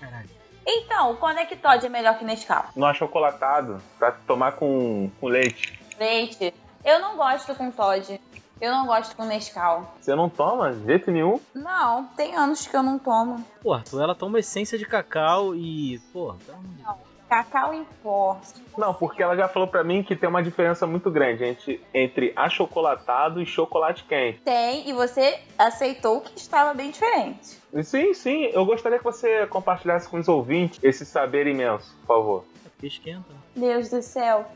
Speaker 6: Então, quando é que Todd é melhor que Nescau?
Speaker 4: No achocolatado, pra tomar com, com leite.
Speaker 6: Leite. Eu não gosto com Todd. Eu não gosto com Nescau.
Speaker 4: Você não toma de jeito nenhum?
Speaker 6: Não, tem anos que eu não tomo.
Speaker 5: Pô, Arthur, ela toma essência de cacau e. Pô, pelo amor de Deus.
Speaker 6: Cacau em pó.
Speaker 4: Não, porque ela já falou pra mim que tem uma diferença muito grande entre, entre achocolatado e chocolate quente.
Speaker 6: Tem, e você aceitou que estava bem diferente.
Speaker 4: Sim, sim, eu gostaria que você compartilhasse com os ouvintes esse saber imenso, por favor.
Speaker 5: Porque esquenta.
Speaker 6: Deus do céu.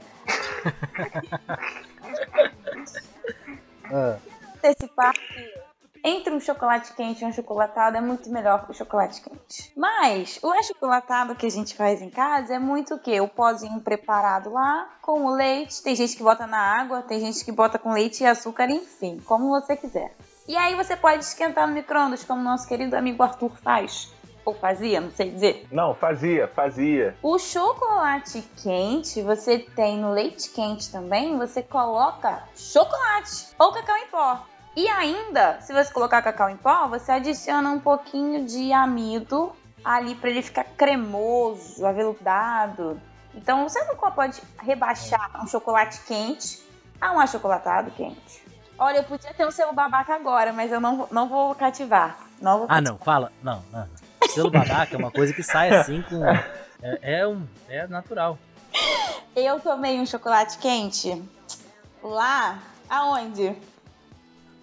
Speaker 5: Ah,
Speaker 6: antecipar que entre um chocolate quente e um chocolatado é muito melhor que o chocolate quente. Mas o achocolatado que a gente faz em casa é muito o quê? O pozinho preparado lá com o leite. Tem gente que bota na água, tem gente que bota com leite e açúcar, enfim, como você quiser. E aí você pode esquentar no micro-ondas, como nosso querido amigo Arthur faz. Ou fazia, não sei dizer.
Speaker 4: Não, fazia, fazia.
Speaker 6: O chocolate quente, você tem no leite quente também, você coloca chocolate ou cacau em pó. E ainda, se você colocar cacau em pó, você adiciona um pouquinho de amido ali para ele ficar cremoso, aveludado. Então você nunca pode rebaixar um chocolate quente a um achocolatado quente. Olha, eu podia ter um selo babaca agora, mas eu não, vou- não vou cativar. Não vou
Speaker 5: Ah,
Speaker 6: cativar.
Speaker 5: não, fala. Não, não. Selo babaca é uma coisa que sai assim com. É, é um. É natural.
Speaker 6: Eu tomei um chocolate quente lá, aonde?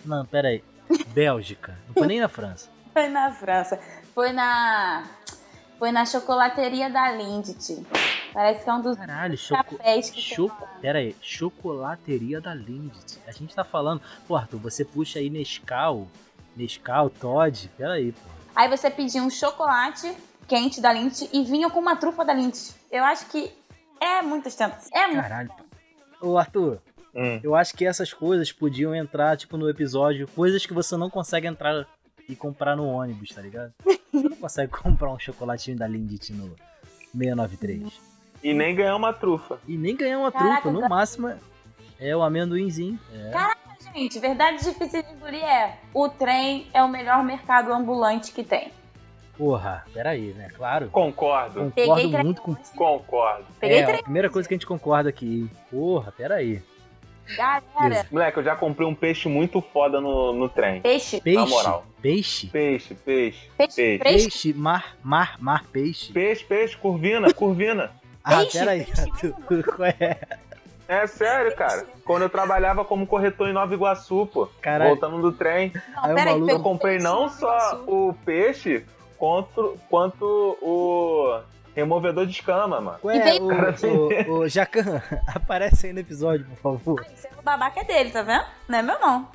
Speaker 5: Não, pera aí. Bélgica. Não foi nem na França.
Speaker 6: Foi na França. Foi na. Foi na chocolateria da Lindt. Parece que é um dos
Speaker 5: Caralho,
Speaker 6: cafés que
Speaker 5: Choco... Pera aí, chocolateria da Lindt. A gente tá falando. Pô, Arthur, você puxa aí Nescau, Nescau, Todd. Pera aí, pô.
Speaker 6: Aí você pediu um chocolate quente da Lindt e vinha com uma trufa da Lindt. Eu acho que é muito ostentação. É muito.
Speaker 5: Caralho. Ô, Arthur,
Speaker 4: Hum.
Speaker 5: eu acho que essas coisas podiam entrar, tipo, no episódio. Coisas que você não consegue entrar e comprar no ônibus, tá ligado? Você não consegue comprar um chocolatinho da Lindt no 693.
Speaker 4: E nem ganhar uma trufa.
Speaker 5: E nem ganhar uma
Speaker 6: Caraca,
Speaker 5: trufa. No máximo é o amendoinzinho. É.
Speaker 6: Gente, verdade difícil de engolir é: o trem é o melhor mercado ambulante que tem.
Speaker 5: Porra, peraí, né? Claro.
Speaker 4: Concordo.
Speaker 6: Peguei
Speaker 5: Concordo
Speaker 6: trem
Speaker 5: muito com.
Speaker 4: Concordo.
Speaker 6: Peguei
Speaker 5: É, a primeira coisa que a gente concorda aqui. Porra, peraí.
Speaker 6: Galera.
Speaker 4: Moleque, eu já comprei um peixe muito foda no, no trem.
Speaker 6: Peixe.
Speaker 5: Peixe.
Speaker 4: moral.
Speaker 5: Peixe.
Speaker 4: Peixe, peixe,
Speaker 6: Peixe
Speaker 4: peixe.
Speaker 5: Peixe, mar, mar, mar, peixe.
Speaker 4: Peixe, peixe, curvina, curvina.
Speaker 5: Ah,
Speaker 6: Peixe,
Speaker 5: peraí.
Speaker 6: peixe
Speaker 5: Qual é?
Speaker 4: É sério, cara. Quando eu trabalhava como corretor em Nova Iguaçu, pô.
Speaker 5: Caralho.
Speaker 4: Voltando do trem.
Speaker 6: Não,
Speaker 5: Aí
Speaker 6: peraí,
Speaker 5: maluco-
Speaker 4: Eu comprei não só o peixe, quanto, quanto o removedor de escama, mano.
Speaker 5: Qual
Speaker 6: E
Speaker 5: é?
Speaker 6: vem-
Speaker 5: O, o, o Jacan, aparece aí no episódio, por favor.
Speaker 6: Esse é o babaca é dele, tá vendo? Não é meu, não.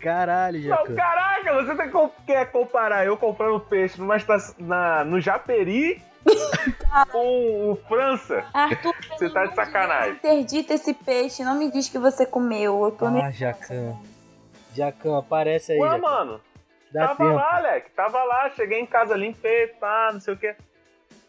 Speaker 5: Caralho,
Speaker 4: Não,
Speaker 5: Jacan.
Speaker 4: caraca, você tem, co- quer comparar eu comprando peixe numa estação, na, no Japeri com o França.
Speaker 6: Arthur,
Speaker 4: Você tá de sacanagem.
Speaker 6: interdita esse peixe. Não me diz que você comeu. Eu tô
Speaker 5: Ah, Jacan. Jacan, aparece aí.
Speaker 4: Ué,
Speaker 5: Jacan.
Speaker 4: mano,
Speaker 5: Dá
Speaker 4: tava
Speaker 5: tempo.
Speaker 4: lá, Alec. Tava lá, cheguei em casa, limpei, pá, não sei o quê.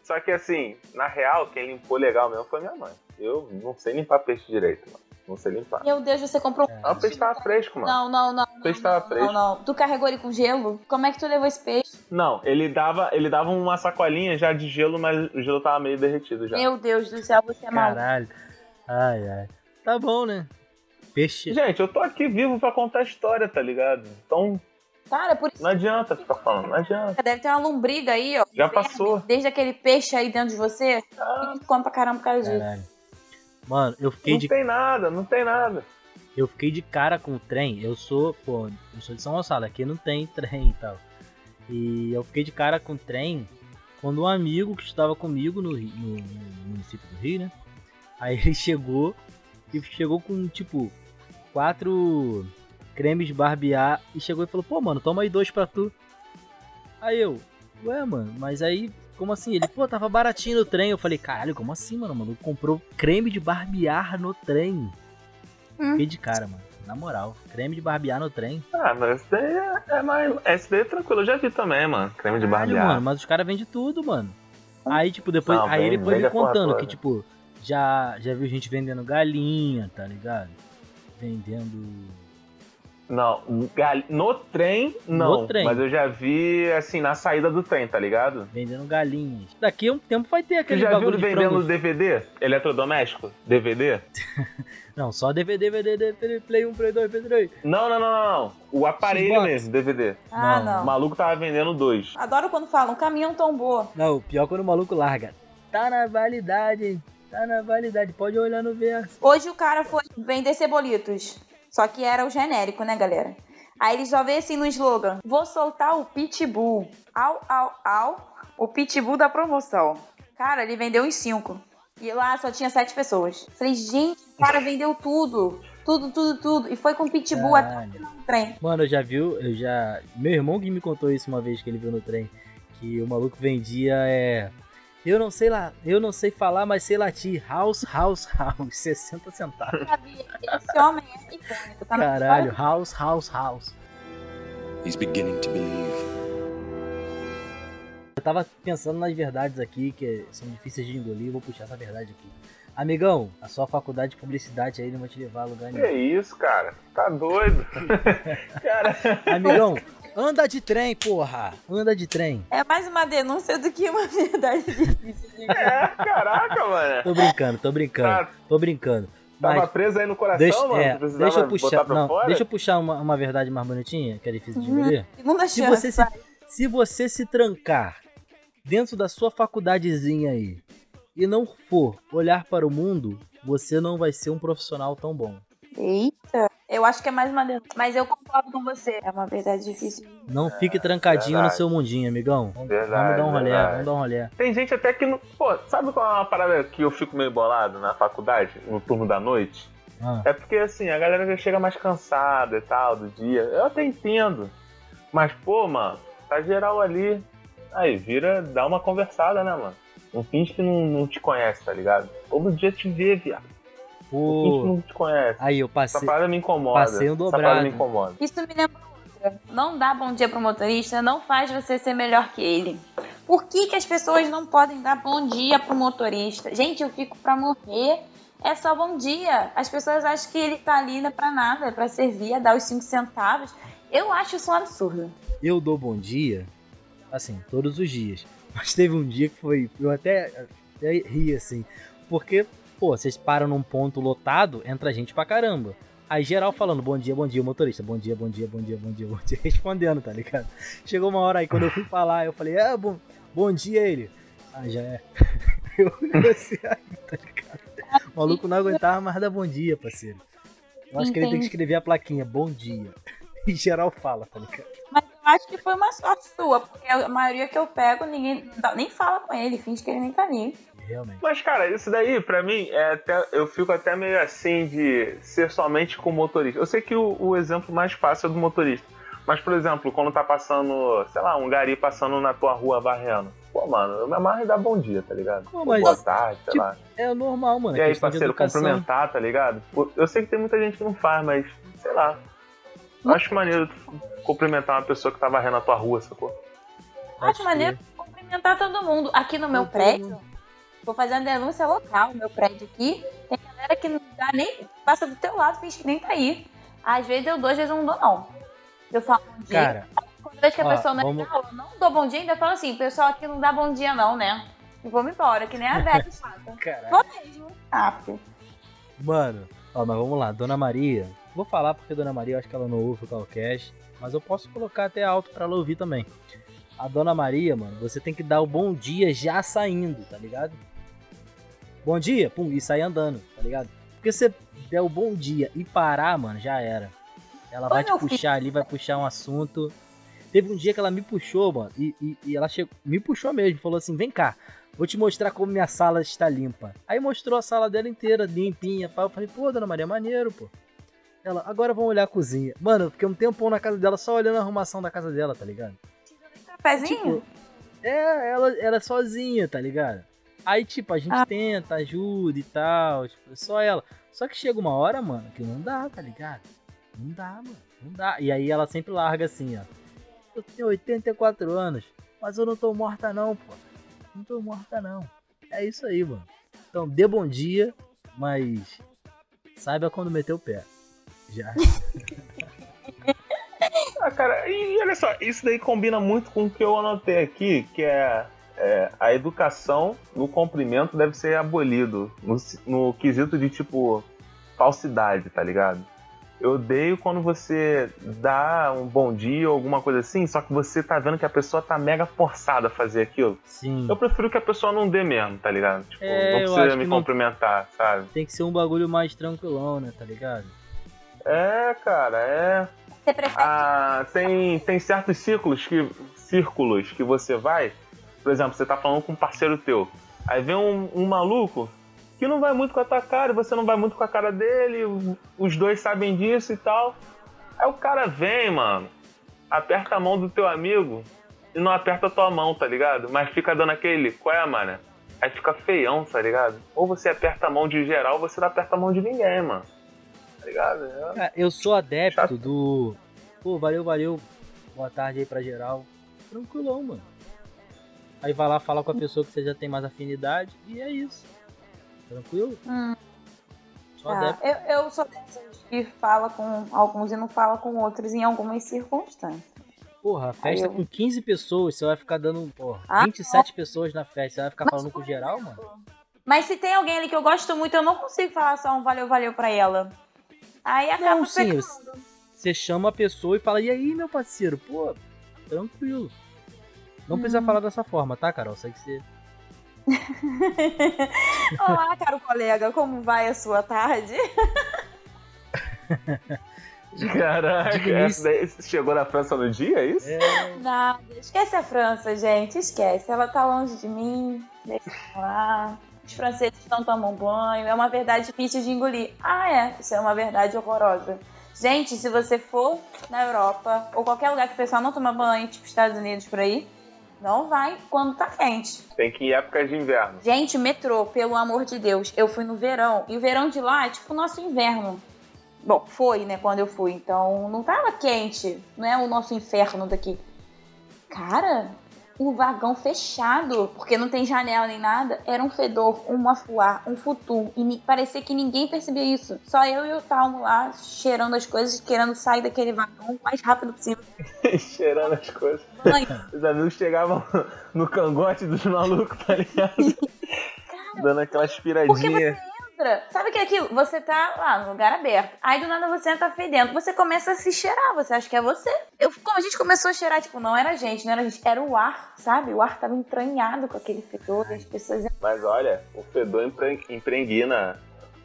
Speaker 4: Só que assim, na real, quem limpou legal mesmo foi minha mãe. Eu não sei limpar peixe direito, mano. Não sei limpar.
Speaker 6: Meu Deus, você comprou.
Speaker 4: Ah, o peixe tava fresco, mano.
Speaker 6: Não, não, não.
Speaker 4: O peixe tava
Speaker 6: Não,
Speaker 4: fresco.
Speaker 6: não. Tu carregou ele com gelo? Como é que tu levou esse peixe?
Speaker 4: Não, ele dava, ele dava uma sacolinha já de gelo, mas o gelo tava meio derretido já.
Speaker 6: Meu Deus do céu, você é maluco.
Speaker 5: Caralho. Ai, ai. Tá bom, né? Peixe.
Speaker 4: Gente, eu tô aqui vivo pra contar a história, tá ligado? Então,
Speaker 6: Cara, por isso
Speaker 4: não adianta ficar falando, não adianta.
Speaker 6: deve ter uma lombriga aí, ó.
Speaker 4: Já passou.
Speaker 6: Desde aquele peixe aí dentro de você.
Speaker 4: Ah,
Speaker 6: E tu come pra caramba por causa disso.
Speaker 5: Caralho. Mano, eu fiquei
Speaker 4: não
Speaker 5: de
Speaker 4: tem nada, não tem nada.
Speaker 5: eu fiquei de cara com o trem. Eu sou, pô, eu sou de São Gonçalo, aqui não tem trem e tal. E eu fiquei de cara com o trem quando um amigo que estava comigo no, no- no município do Rio, né? Aí ele chegou e chegou com tipo quatro cremes de barbear e chegou e falou: "Pô, mano, toma aí dois pra tu". Aí eu, ué, mano, mas aí como assim? Ele, pô, tava baratinho no trem. Eu falei, caralho, como assim, mano? O maluco comprou creme de barbear no trem.
Speaker 6: Hum.
Speaker 5: Fiquei de cara, mano. Na moral, creme de barbear no trem.
Speaker 4: Ah, mas esse daí é, é mais. Esse daí é tranquilo, eu já vi também, mano. Creme de
Speaker 5: Caralho,
Speaker 4: barbear.
Speaker 5: mano, mas os caras vendem tudo, mano. Aí, tipo, depois.
Speaker 4: Não,
Speaker 5: aí
Speaker 4: vende
Speaker 5: ele
Speaker 4: a porra
Speaker 5: contando que, tipo, já, já viu gente vendendo galinha, tá ligado? Vendendo.
Speaker 4: Não, gal- no trem, não.
Speaker 5: No trem.
Speaker 4: Mas eu já vi, assim, na saída do trem, tá ligado?
Speaker 5: Vendendo galinhas. Daqui a um tempo vai ter
Speaker 4: Você
Speaker 5: aquele
Speaker 4: já viu vendendo
Speaker 5: frango.
Speaker 4: DVD? Eletrodoméstico? DVD?
Speaker 5: Não, só DVD, DVD, DVD, Play 1, Play 2, Play 3.
Speaker 4: Não, não, não, não. O aparelho
Speaker 5: Xbox.
Speaker 4: mesmo, DVD.
Speaker 6: Ah,
Speaker 5: Não.
Speaker 6: não.
Speaker 4: O maluco tava vendendo dois.
Speaker 6: Adoro quando falam, caminhão tombou.
Speaker 5: Não, o pior é quando o maluco larga. Tá na validade, hein? Tá na validade, pode olhar no verso.
Speaker 6: Hoje o cara foi vender cebolitos. Só que era o genérico, né, galera? Aí ele só vê assim no slogan: Vou soltar o Pitbull. Au, au, au. O Pitbull da promoção. Cara, ele vendeu uns cinco. E lá só tinha sete pessoas. Falei, gente, o cara vendeu tudo. Tudo, tudo, tudo. E foi com o Pitbull até
Speaker 5: Caralho.
Speaker 6: o trem.
Speaker 5: Mano, eu já viu, eu já. Meu irmão que me contou isso uma vez que ele viu no trem. Que o maluco vendia é. Eu não sei lá, eu não sei falar, mas sei latir. House, house, house. 60 centavos.
Speaker 6: Sabia? Esse homem é icônico. Tá
Speaker 5: Caralho, house, house, house.
Speaker 9: He's beginning to believe.
Speaker 5: Eu tava pensando nas verdades aqui, que são difíceis de engolir, vou puxar essa verdade aqui. Amigão, a sua faculdade de publicidade aí não vai te levar a lugar
Speaker 4: Que
Speaker 5: nenhum.
Speaker 4: isso, cara? Tá doido? cara,
Speaker 5: Amigão, anda de trem, porra! Anda de trem.
Speaker 6: É mais uma denúncia do que uma verdade difícil. de-
Speaker 4: é, caraca, mano.
Speaker 5: Tô brincando, tô brincando, tô brincando.
Speaker 4: tava
Speaker 5: Mas
Speaker 4: preso aí no coração,
Speaker 5: deixa,
Speaker 4: mano?
Speaker 5: é, deixa eu puxar, não,
Speaker 4: fora?
Speaker 5: deixa eu puxar uma, uma verdade mais bonitinha, que é difícil de
Speaker 6: Hum.
Speaker 5: engolir.
Speaker 6: Segunda
Speaker 5: Se
Speaker 6: chance.
Speaker 5: você se, se você se trancar dentro da sua faculdadezinha aí e não for olhar para o mundo, você não vai ser um profissional tão bom.
Speaker 6: Eita. Eu acho que é mais uma denúncia. Mas eu concordo com você. É uma verdade difícil.
Speaker 5: Não fique trancadinho no
Speaker 4: verdade.
Speaker 5: seu mundinho, amigão. Vamos,
Speaker 4: Verdade,
Speaker 5: vamos dar um rolê,
Speaker 4: verdade.
Speaker 5: vamos dar um rolê.
Speaker 4: Tem gente até que não. Pô, sabe qual é uma parada que eu fico meio bolado na faculdade, no turno da noite?
Speaker 5: Ah,
Speaker 4: É porque assim, a galera já chega mais cansada e tal do dia. Eu até entendo. Mas, pô, mano, tá geral ali. Aí, vira, dá uma conversada, né, mano? Não finge que não, não te conhece, tá ligado? Todo dia te vê, viado. Finge que
Speaker 5: pô,
Speaker 4: não te conhece.
Speaker 5: aí eu
Speaker 4: Essa
Speaker 5: passei.
Speaker 4: parada me incomoda.
Speaker 5: passei um
Speaker 4: Essa
Speaker 5: dobrado.
Speaker 4: parada me incomoda.
Speaker 6: Isso me lembra outra. Não dar bom dia pro motorista não faz você ser melhor que ele. Por que, que as pessoas não podem dar bom dia pro motorista? Gente, eu fico pra morrer. É só bom dia. As pessoas acham que ele tá ali não é pra nada, é pra servir, é dar os 5 centavos. Eu acho isso um absurdo.
Speaker 5: Eu dou bom dia, assim, todos os dias. Mas teve um dia que foi. Eu até, até ri assim. Porque, pô, vocês param num ponto lotado, entra gente pra caramba. Aí geral falando, bom dia, bom dia, motorista, bom dia, bom dia, bom dia, bom dia, bom dia, respondendo, tá ligado? Chegou uma hora aí, quando eu fui falar, eu falei, ah, bom, bom dia ele. Ah, já é. Eu comecei a rir, tá ligado? O maluco não aguentava mais dar bom dia, parceiro. Eu acho que ele tem que escrever a plaquinha, bom dia. E geral fala, tá ligado?
Speaker 6: Mas eu acho que foi uma sorte sua, porque a maioria que eu pego, ninguém nem fala com ele, finge que ele nem tá ali.
Speaker 5: Realmente.
Speaker 4: Mas, cara, isso daí, pra mim, é até, eu fico até meio assim de ser somente com o motorista. Eu sei que o, o exemplo mais fácil é do motorista. Mas, por exemplo, quando tá passando, sei lá, um gari passando na tua rua varrendo. Pô, mano, eu me amarro em dar bom dia, tá ligado?
Speaker 5: Pô, mas,
Speaker 4: Boa tarde, sei
Speaker 5: tipo,
Speaker 4: lá.
Speaker 5: É normal, mano.
Speaker 4: E
Speaker 5: é
Speaker 4: aí, parceiro, cumprimentar, tá ligado? Eu sei que tem muita gente que não faz, mas sei lá. Eu acho maneiro tu cumprimentar uma pessoa que tá varrendo a tua rua, sacou?
Speaker 6: Acho maneiro cumprimentar todo mundo. Aqui no meu prédio,
Speaker 5: mundo.
Speaker 6: Vou fazer uma denúncia local. Meu prédio aqui, tem galera que não dá nem. passa do teu lado, finge que nem tá aí. Às vezes eu dou, às vezes eu não dou, não. Eu falo bom dia.
Speaker 5: Cara,
Speaker 6: Quando eu vejo que a
Speaker 5: ó,
Speaker 6: pessoa não é
Speaker 5: vamos-
Speaker 6: eu não dou bom dia, ainda falo assim, pessoal aqui não dá bom dia, não, né? E vou me embora, que nem a velha chata. Vou mesmo. Ah, filho.
Speaker 5: Mano, ó, mas vamos lá, Dona Maria. Vou falar porque Dona Maria, eu acho que ela não ouve o Calcast, mas eu posso colocar até alto pra ela ouvir também. A Dona Maria, mano, você tem que dar o bom dia já saindo, tá ligado? Bom dia, pum, e sair andando, tá ligado? Porque você der o bom dia e parar, mano, já era. Ela vai
Speaker 6: Ô,
Speaker 5: te
Speaker 6: meu filho.
Speaker 5: puxar ali, vai puxar um assunto. Teve um dia que ela me puxou, mano, e, e- e ela chegou, me puxou mesmo, falou assim: vem cá, vou te mostrar como minha sala está limpa. Aí mostrou a sala dela inteira, limpinha. pá. Eu falei, pô, dona Maria, maneiro, pô. Ela, agora vamos olhar a cozinha. Mano, eu fiquei um tempão na casa dela só olhando a arrumação da casa dela, tá ligado?
Speaker 6: Cafezinho?
Speaker 5: Tipo, é, ela, ela é sozinha, tá ligado? Aí, tipo, a gente
Speaker 6: Ah.
Speaker 5: tenta, ajuda e tal, tipo, só ela. Só que chega uma hora, mano, que não dá, tá ligado? Não dá, mano, não dá. E aí ela sempre larga assim, ó. Eu tenho 84 anos, mas eu não tô morta não, pô. Não tô morta não. É isso aí, mano. Então, dê bom dia, mas saiba quando meter o pé. Já.
Speaker 4: Ah, cara, e olha só, isso daí combina muito com o que eu anotei aqui, que é, é, a educação no cumprimento deve ser abolido no, no quesito de tipo falsidade, tá ligado? Eu odeio quando você dá um bom dia ou alguma coisa assim, só que você tá vendo que a pessoa tá mega forçada a fazer aquilo.
Speaker 5: Sim.
Speaker 4: Eu prefiro que a pessoa não dê mesmo, tá ligado? Tipo,
Speaker 5: É,
Speaker 4: não precisa me
Speaker 5: não-
Speaker 4: cumprimentar, sabe?
Speaker 5: Tem que ser um bagulho mais tranquilão, né, tá ligado?
Speaker 4: É, cara, é.
Speaker 6: Você prefere
Speaker 4: Ah, tem, tem certos círculos que, círculos que você vai. Por exemplo, você tá falando com um parceiro teu. Aí vem um, um maluco que não vai muito com a tua cara, você não vai muito com a cara dele, os dois sabem disso e tal. Aí o cara vem, mano, aperta a mão do teu amigo e não aperta a tua mão, tá ligado? Mas fica dando aquele, qual é, mano? Aí fica feião, tá ligado? Ou você aperta a mão de geral, ou você não aperta a mão de ninguém, mano. Tá ligado? É-
Speaker 5: eu sou adepto
Speaker 4: Chato.
Speaker 5: do. Pô, valeu, valeu. Boa tarde aí pra geral. Tranquilão, mano. Aí vai lá falar com a pessoa que você já tem mais afinidade e é isso. Tranquilo?
Speaker 6: Hum.
Speaker 5: Sou
Speaker 6: Tá, eu, eu sou dessas que fala com alguns e não fala com outros em algumas circunstâncias.
Speaker 5: Porra, festa
Speaker 6: eu-
Speaker 5: com 15 pessoas, você vai ficar dando, porra,
Speaker 6: Ah,
Speaker 5: 27 pessoas na festa, você vai ficar
Speaker 6: Mas,
Speaker 5: falando com geral,
Speaker 6: exemplo,
Speaker 5: mano?
Speaker 6: Mas se tem alguém ali que eu gosto muito, eu não consigo falar só um valeu, valeu pra ela. Aí acaba
Speaker 5: Não, sim, você chama a pessoa e fala, e aí, meu parceiro? Pô, tranquilo. Não precisa
Speaker 6: Hum.
Speaker 5: falar dessa forma, tá, Carol? Sei que você.
Speaker 6: Olá, caro colega, como vai a sua tarde?
Speaker 4: Caraca, chegou na França no dia, é isso?
Speaker 5: É,
Speaker 6: Nada, esquece a França, gente, esquece. Ela tá longe de mim, deixa lá. Os franceses não tomam banho, é uma verdade difícil de engolir. Ah, é, isso é uma verdade horrorosa. Gente, se você for na Europa ou qualquer lugar que o pessoal não toma banho, tipo Estados Unidos por aí, não vai quando tá quente.
Speaker 4: Tem que ir em épocas de inverno.
Speaker 6: Gente, metrô, pelo amor de Deus, eu fui no verão e o verão de lá é tipo o nosso inverno. Bom, foi, né, quando eu fui, então não tava quente, não é o nosso inferno daqui. Cara, o vagão fechado, porque não tem janela nem nada, era um fedor, um afuar, um futum, e parecia que ninguém percebia isso. Só eu e o Talmo lá, cheirando as coisas, querendo sair daquele vagão o mais rápido possível.
Speaker 4: Cheirando as coisas. Os amigos chegavam no cangote dos malucos, tá ligado? Dando aquela aspiradinha.
Speaker 6: Entra. Sabe o que é aquilo? Você tá lá no lugar aberto. Aí do nada você entra fedendo. Você começa a se cheirar. Você acha que é você. Eu, a gente começou a cheirar, tipo, não era a gente, não era a gente. Era o ar, sabe? O ar tava entranhado com aquele fedor. As pessoas.
Speaker 4: Mas olha, o fedor impre- impregna.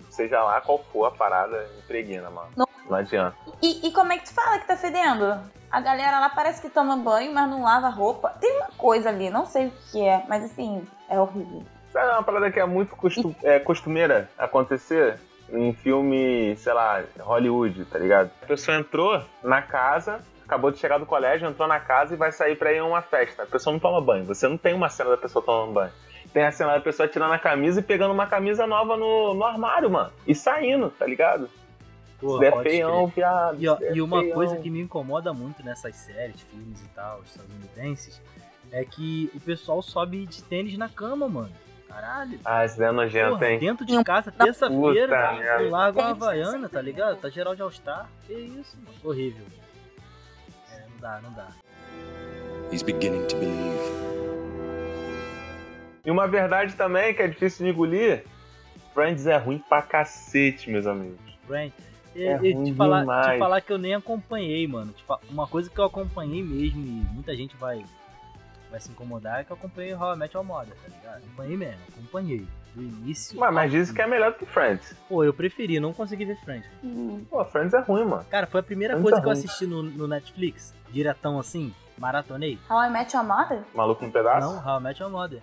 Speaker 4: Seja lá qual for a parada, impregna, mano.
Speaker 6: Não.
Speaker 4: Não adianta.
Speaker 6: E, e como é que tu fala que tá fedendo? A galera lá parece que toma banho, mas não lava roupa. Tem uma coisa ali, não sei o que é, mas assim, é horrível.
Speaker 4: Sabe uma parada que é muito costu- é, costumeira acontecer em filme, sei lá, Hollywood, tá ligado? A pessoa entrou na casa, acabou de chegar do colégio, entrou na casa e vai sair pra ir a uma festa. A pessoa não toma banho. Você não tem uma cena da pessoa tomando banho. Tem a cena da pessoa tirando a camisa e pegando uma camisa nova no, no armário, mano. E saindo, tá ligado? Isso é feião, viado.
Speaker 5: E, ó,
Speaker 4: é
Speaker 5: e uma
Speaker 4: feião.
Speaker 5: coisa que me incomoda muito nessas séries, filmes e tal, estadunidenses, é que o pessoal sobe de tênis na cama, mano. Caralho.
Speaker 4: Ah, isso é nojento,
Speaker 5: Porra,
Speaker 4: hein?
Speaker 5: dentro de casa, terça-feira, no Lago Havaiana, tá ligado? Tá geral de All-Star. Que isso, mano. Horrível. É, não dá, não dá.
Speaker 9: He's beginning to believe.
Speaker 4: E uma verdade também que é difícil de engolir: Friends é ruim pra cacete, meus amigos.
Speaker 5: Friend. E,
Speaker 4: É
Speaker 5: e
Speaker 4: ruim
Speaker 5: te, falar,
Speaker 4: demais.
Speaker 5: te falar que eu nem acompanhei, mano. Uma coisa que eu acompanhei mesmo, e muita gente vai, vai se incomodar, é que eu acompanhei How I Met Your Mother, tá ligado? Acompanhei mesmo, acompanhei. Do início.
Speaker 4: Mas, mas dizem que é melhor do que Friends.
Speaker 5: Pô, eu preferi, não consegui ver Friends.
Speaker 4: Pô, Friends é ruim, mano.
Speaker 5: Cara, foi a primeira
Speaker 4: Friends
Speaker 5: coisa
Speaker 4: é
Speaker 5: que eu assisti no, no Netflix, diretão assim, maratonei.
Speaker 6: How I Met Your Mother?
Speaker 4: Maluco no pedaço?
Speaker 5: Não, How I Met Your Mother.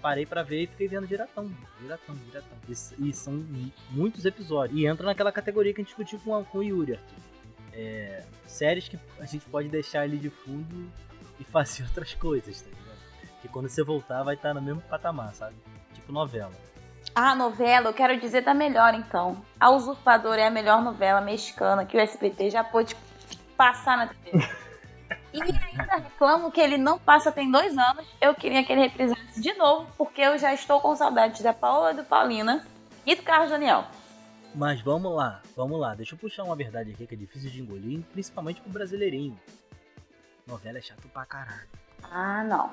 Speaker 5: Parei pra ver e fiquei vendo diretão, diretão, diretão. E, e são mu- muitos episódios. E entra naquela categoria que a gente discutiu com, a- com o Yuri, Arthur. É, séries que a gente pode deixar ali de fundo e fazer outras coisas, tá ligado? Que quando você voltar vai estar no mesmo patamar, sabe? Tipo novela.
Speaker 6: Ah, novela, eu quero dizer da melhor então. A Usurpadora é a melhor novela mexicana que o SBT já pôde passar na TV. E ainda reclamo que ele não passa tem dois anos. Eu queria que ele reprisasse de novo, porque eu já estou com saudades da Paola do Paulina e do Carlos Daniel.
Speaker 5: Mas vamos lá, vamos lá. Deixa eu puxar uma verdade aqui que é difícil de engolir, principalmente pro brasileirinho. Novela é chato pra caralho.
Speaker 6: Ah, não.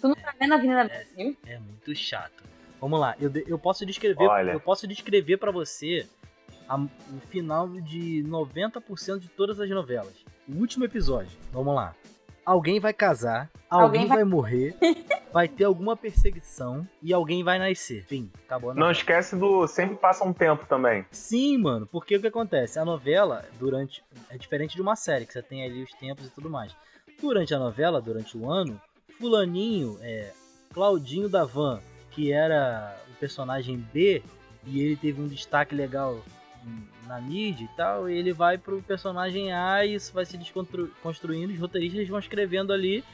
Speaker 6: Tu não tá vendo a Avenida Brasil?
Speaker 5: É muito chato. Vamos lá, eu, eu posso descrever,
Speaker 4: Olha.
Speaker 5: eu posso descrever para você a- o final de 90% de todas as novelas. O último episódio. Vamos lá. Alguém vai casar, alguém,
Speaker 6: Alguém
Speaker 5: vai...
Speaker 6: vai-
Speaker 5: morrer, vai ter alguma perseguição e alguém vai nascer. Fim, acabou a
Speaker 4: Não esquece do Sempre Passa um Tempo também.
Speaker 5: Sim, mano, porque o que acontece? A novela, durante. É diferente de uma série, que você tem ali os tempos e tudo mais. Durante a novela, durante o ano, Fulaninho, é, Claudinho da Van, que era o personagem B, e ele teve um destaque legal na mídia e tal, e ele vai pro personagem A e isso vai se desconstruindo, os roteiristas vão escrevendo ali.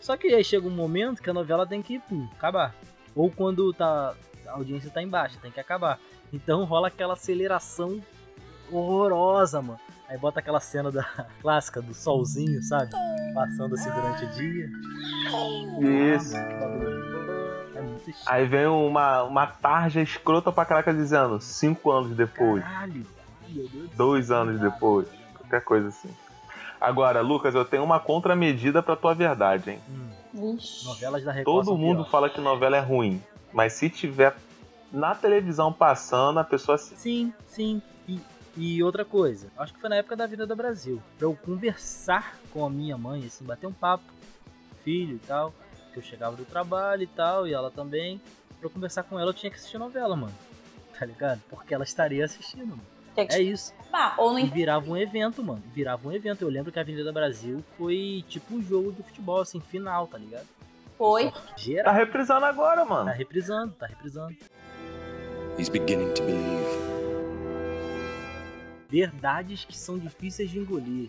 Speaker 5: Só que aí chega um momento que a novela tem que pum, acabar. Ou quando tá, a audiência tá em baixa, tem que acabar. Então rola aquela aceleração horrorosa, mano. Aí bota aquela cena da clássica do solzinho, sabe? Passando assim durante o dia.
Speaker 4: Isso. Aí vem uma, uma tarja escrota pra caraca dizendo cinco anos depois,
Speaker 5: Caralho. Meu Deus do
Speaker 4: dois anos depois, qualquer coisa assim. Agora, Lucas, eu tenho uma contramedida pra tua verdade, hein?
Speaker 5: Hum, novelas da Record
Speaker 4: Todo mundo
Speaker 5: piores.
Speaker 4: fala que novela é ruim, mas se tiver na televisão passando, a pessoa se
Speaker 5: Sim, sim. E, e outra coisa, acho que foi na época da vida do Brasil. Pra eu conversar com a minha mãe, assim, bater um papo, filho e tal, que eu chegava do trabalho e tal, e ela também. Pra eu conversar com ela, eu tinha que assistir novela, mano. Tá ligado? Porque ela estaria assistindo, mano. É isso.
Speaker 6: Ah,
Speaker 5: E virava um evento, mano. Virava um evento. Eu lembro que a Avenida Brasil foi tipo um jogo de futebol, assim, final, tá ligado?
Speaker 6: foi.
Speaker 4: tá reprisando agora,
Speaker 5: Tá
Speaker 4: mano.
Speaker 5: reprisando, tá reprisando.
Speaker 9: He's beginning to believe.
Speaker 5: Verdades que são difíceis de engolir.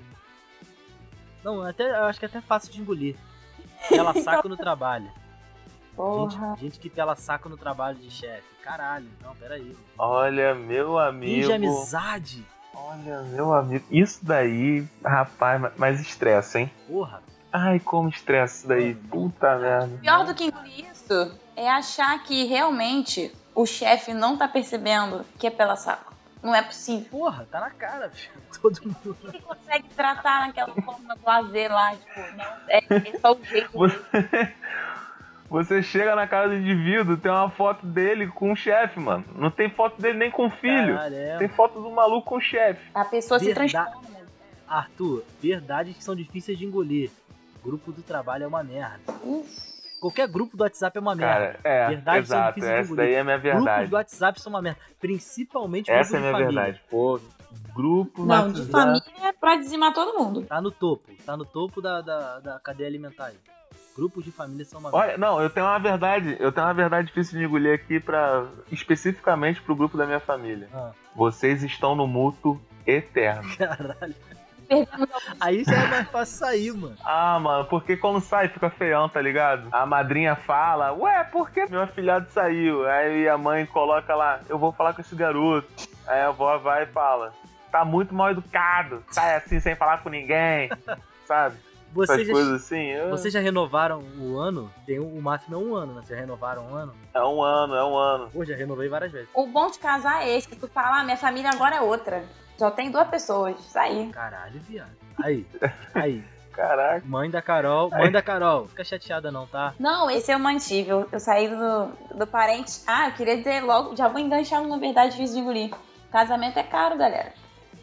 Speaker 5: Não, até, eu acho que é até fácil de engolir. Pela saco no trabalho. Gente, gente que pela saco no trabalho de chefe. Caralho, não, peraí.
Speaker 4: Olha, meu amigo.
Speaker 5: Finge amizade.
Speaker 4: Olha, meu amigo. Isso daí, rapaz, ma- mas estressa, hein?
Speaker 5: Porra.
Speaker 4: Ai, como estressa isso daí. Puta merda.
Speaker 6: Pior do que engolir isso é achar que realmente o chefe não tá percebendo que é pela saco. Não é possível.
Speaker 5: Porra, tá na cara, filho. Todo mundo.
Speaker 6: Ele consegue tratar naquela forma do lazer lá, tipo, não, é, é só o jeito.
Speaker 4: Você, você chega na casa do indivíduo, tem uma foto dele com o chefe, mano. Não tem foto dele nem com o filho.
Speaker 5: Caralho, é,
Speaker 4: Tem foto do maluco com o chefe.
Speaker 6: A pessoa se
Speaker 5: Verdade.
Speaker 6: transforma.
Speaker 5: Arthur, verdades que são difíceis de engolir. Grupo do trabalho é uma merda.
Speaker 6: Ixi.
Speaker 5: Qualquer grupo do WhatsApp é uma merda.
Speaker 4: Cara, é,
Speaker 5: Verdade são
Speaker 4: exato.
Speaker 5: difíceis de
Speaker 4: Essa daí é a minha
Speaker 5: Grupos
Speaker 4: verdade.
Speaker 5: do WhatsApp são uma merda. Principalmente
Speaker 4: Essa é minha
Speaker 5: família.
Speaker 4: verdade. Pô, grupo
Speaker 6: Não,
Speaker 4: no
Speaker 6: de
Speaker 4: WhatsApp.
Speaker 6: família é pra dizimar todo mundo.
Speaker 5: Tá no topo. Tá no topo da, da, da cadeia alimentar. aí. Grupos de família são uma
Speaker 4: Olha, não, eu tenho uma verdade, eu tenho uma verdade difícil de engolir aqui para especificamente pro grupo da minha família.
Speaker 5: Ah,
Speaker 4: Vocês estão no mútuo eterno.
Speaker 5: caralho.
Speaker 6: Perdemos
Speaker 5: Aí já é mais fácil sair, mano.
Speaker 4: Ah, mano, porque quando sai fica feião, tá ligado? A madrinha fala, ué, por que meu afilhado saiu? Aí a mãe coloca lá, eu vou falar com esse garoto. Aí a avó vai e fala, tá muito mal educado, sai assim sem falar com ninguém, sabe?
Speaker 5: Vocês já,
Speaker 4: coisas assim. eu-
Speaker 5: vocês já renovaram o ano? Tem um- o máximo é um ano, né? Vocês já renovaram um ano?
Speaker 4: É um ano, é um ano.
Speaker 5: Pô, já renovei várias vezes.
Speaker 6: O bom de casar é esse, que tu fala, ah, minha família agora é outra. Só tem duas pessoas. Isso aí.
Speaker 5: Caralho, viado. Aí, aí.
Speaker 4: Caraca.
Speaker 5: Mãe da Carol, mãe da Carol, fica chateada não, tá?
Speaker 6: Não, esse eu mantive. Eu, eu saí do, do parente. Ah, eu queria dizer logo, já vou enganchar uma verdade difícil de engolir. Casamento é caro, galera.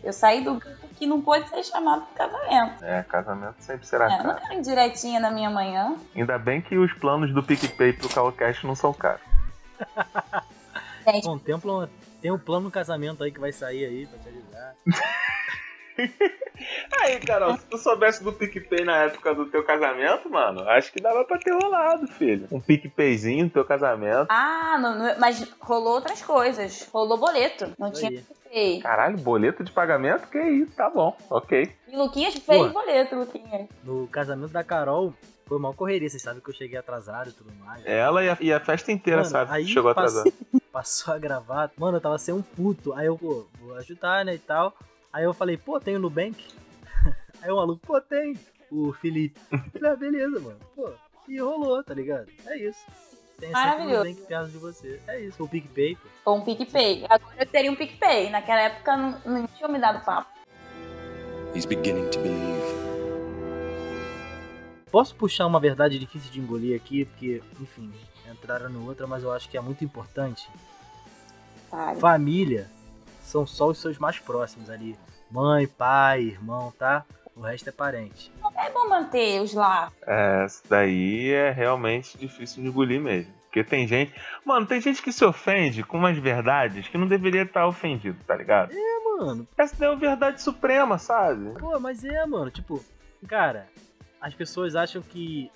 Speaker 6: Eu saí do grupo que não pode ser chamado de casamento.
Speaker 4: É, casamento sempre será
Speaker 6: É, eu não
Speaker 4: caro.
Speaker 6: quero direitinha na minha manhã.
Speaker 4: Ainda bem que os planos do PicPay pro Calcast não são caros.
Speaker 6: Gente,
Speaker 5: Contempla, tem um plano no casamento aí que vai sair aí pra te
Speaker 4: Aí, Carol, se tu soubesse do PicPay na época do teu casamento, mano, acho que dava pra ter rolado, filho. Um PicPayzinho no teu casamento.
Speaker 6: ah, não- não- mas rolou outras coisas. Rolou boleto. Não
Speaker 5: Isso
Speaker 6: tinha
Speaker 5: aí.
Speaker 6: PicPay.
Speaker 4: Caralho, boleto de pagamento? Que isso, tá bom, ok.
Speaker 6: E Luquinhas fez
Speaker 5: Pô.
Speaker 6: boleto, Luquinhas.
Speaker 5: No casamento da Carol, foi uma correria, vocês sabem que eu cheguei atrasado e tudo mais.
Speaker 4: Ela e a, e a festa inteira,
Speaker 5: Mano,
Speaker 4: sabe?
Speaker 5: aí
Speaker 4: Chegou
Speaker 5: passou-
Speaker 4: atrasado.
Speaker 5: Passou a gravata. Mano, eu tava sem um puto. Aí eu, pô, vou ajudar, né, e tal. Aí eu falei, pô, tem o Nubank? Aí o maluco, pô, tem. O Felipe. Falei, ah, beleza, mano. Pô, e rolou, tá ligado? É isso. Tem sempre
Speaker 6: Maravilhoso.
Speaker 5: Nubank perto de você. É isso, o PicPay, pô.
Speaker 6: Ou um PicPay. Agora eu teria um PicPay. Naquela época não, não tinha me dado papo.
Speaker 9: He's beginning to believe.
Speaker 5: Posso puxar uma verdade difícil de engolir aqui, porque, enfim, entraram no outra, mas eu acho que é muito importante. Família são só os seus mais próximos ali. Mãe, pai, irmão, tá? O resto é parente.
Speaker 6: É bom manter os lá.
Speaker 4: É, isso daí é realmente difícil de engolir mesmo. Porque tem gente. Mano, tem gente que se ofende com umas verdades que não deveria estar ofendido, tá ligado?
Speaker 5: É, mano.
Speaker 4: Essa daí é uma verdade suprema, sabe?
Speaker 5: Pô, mas é, mano. Tipo, cara, as pessoas acham que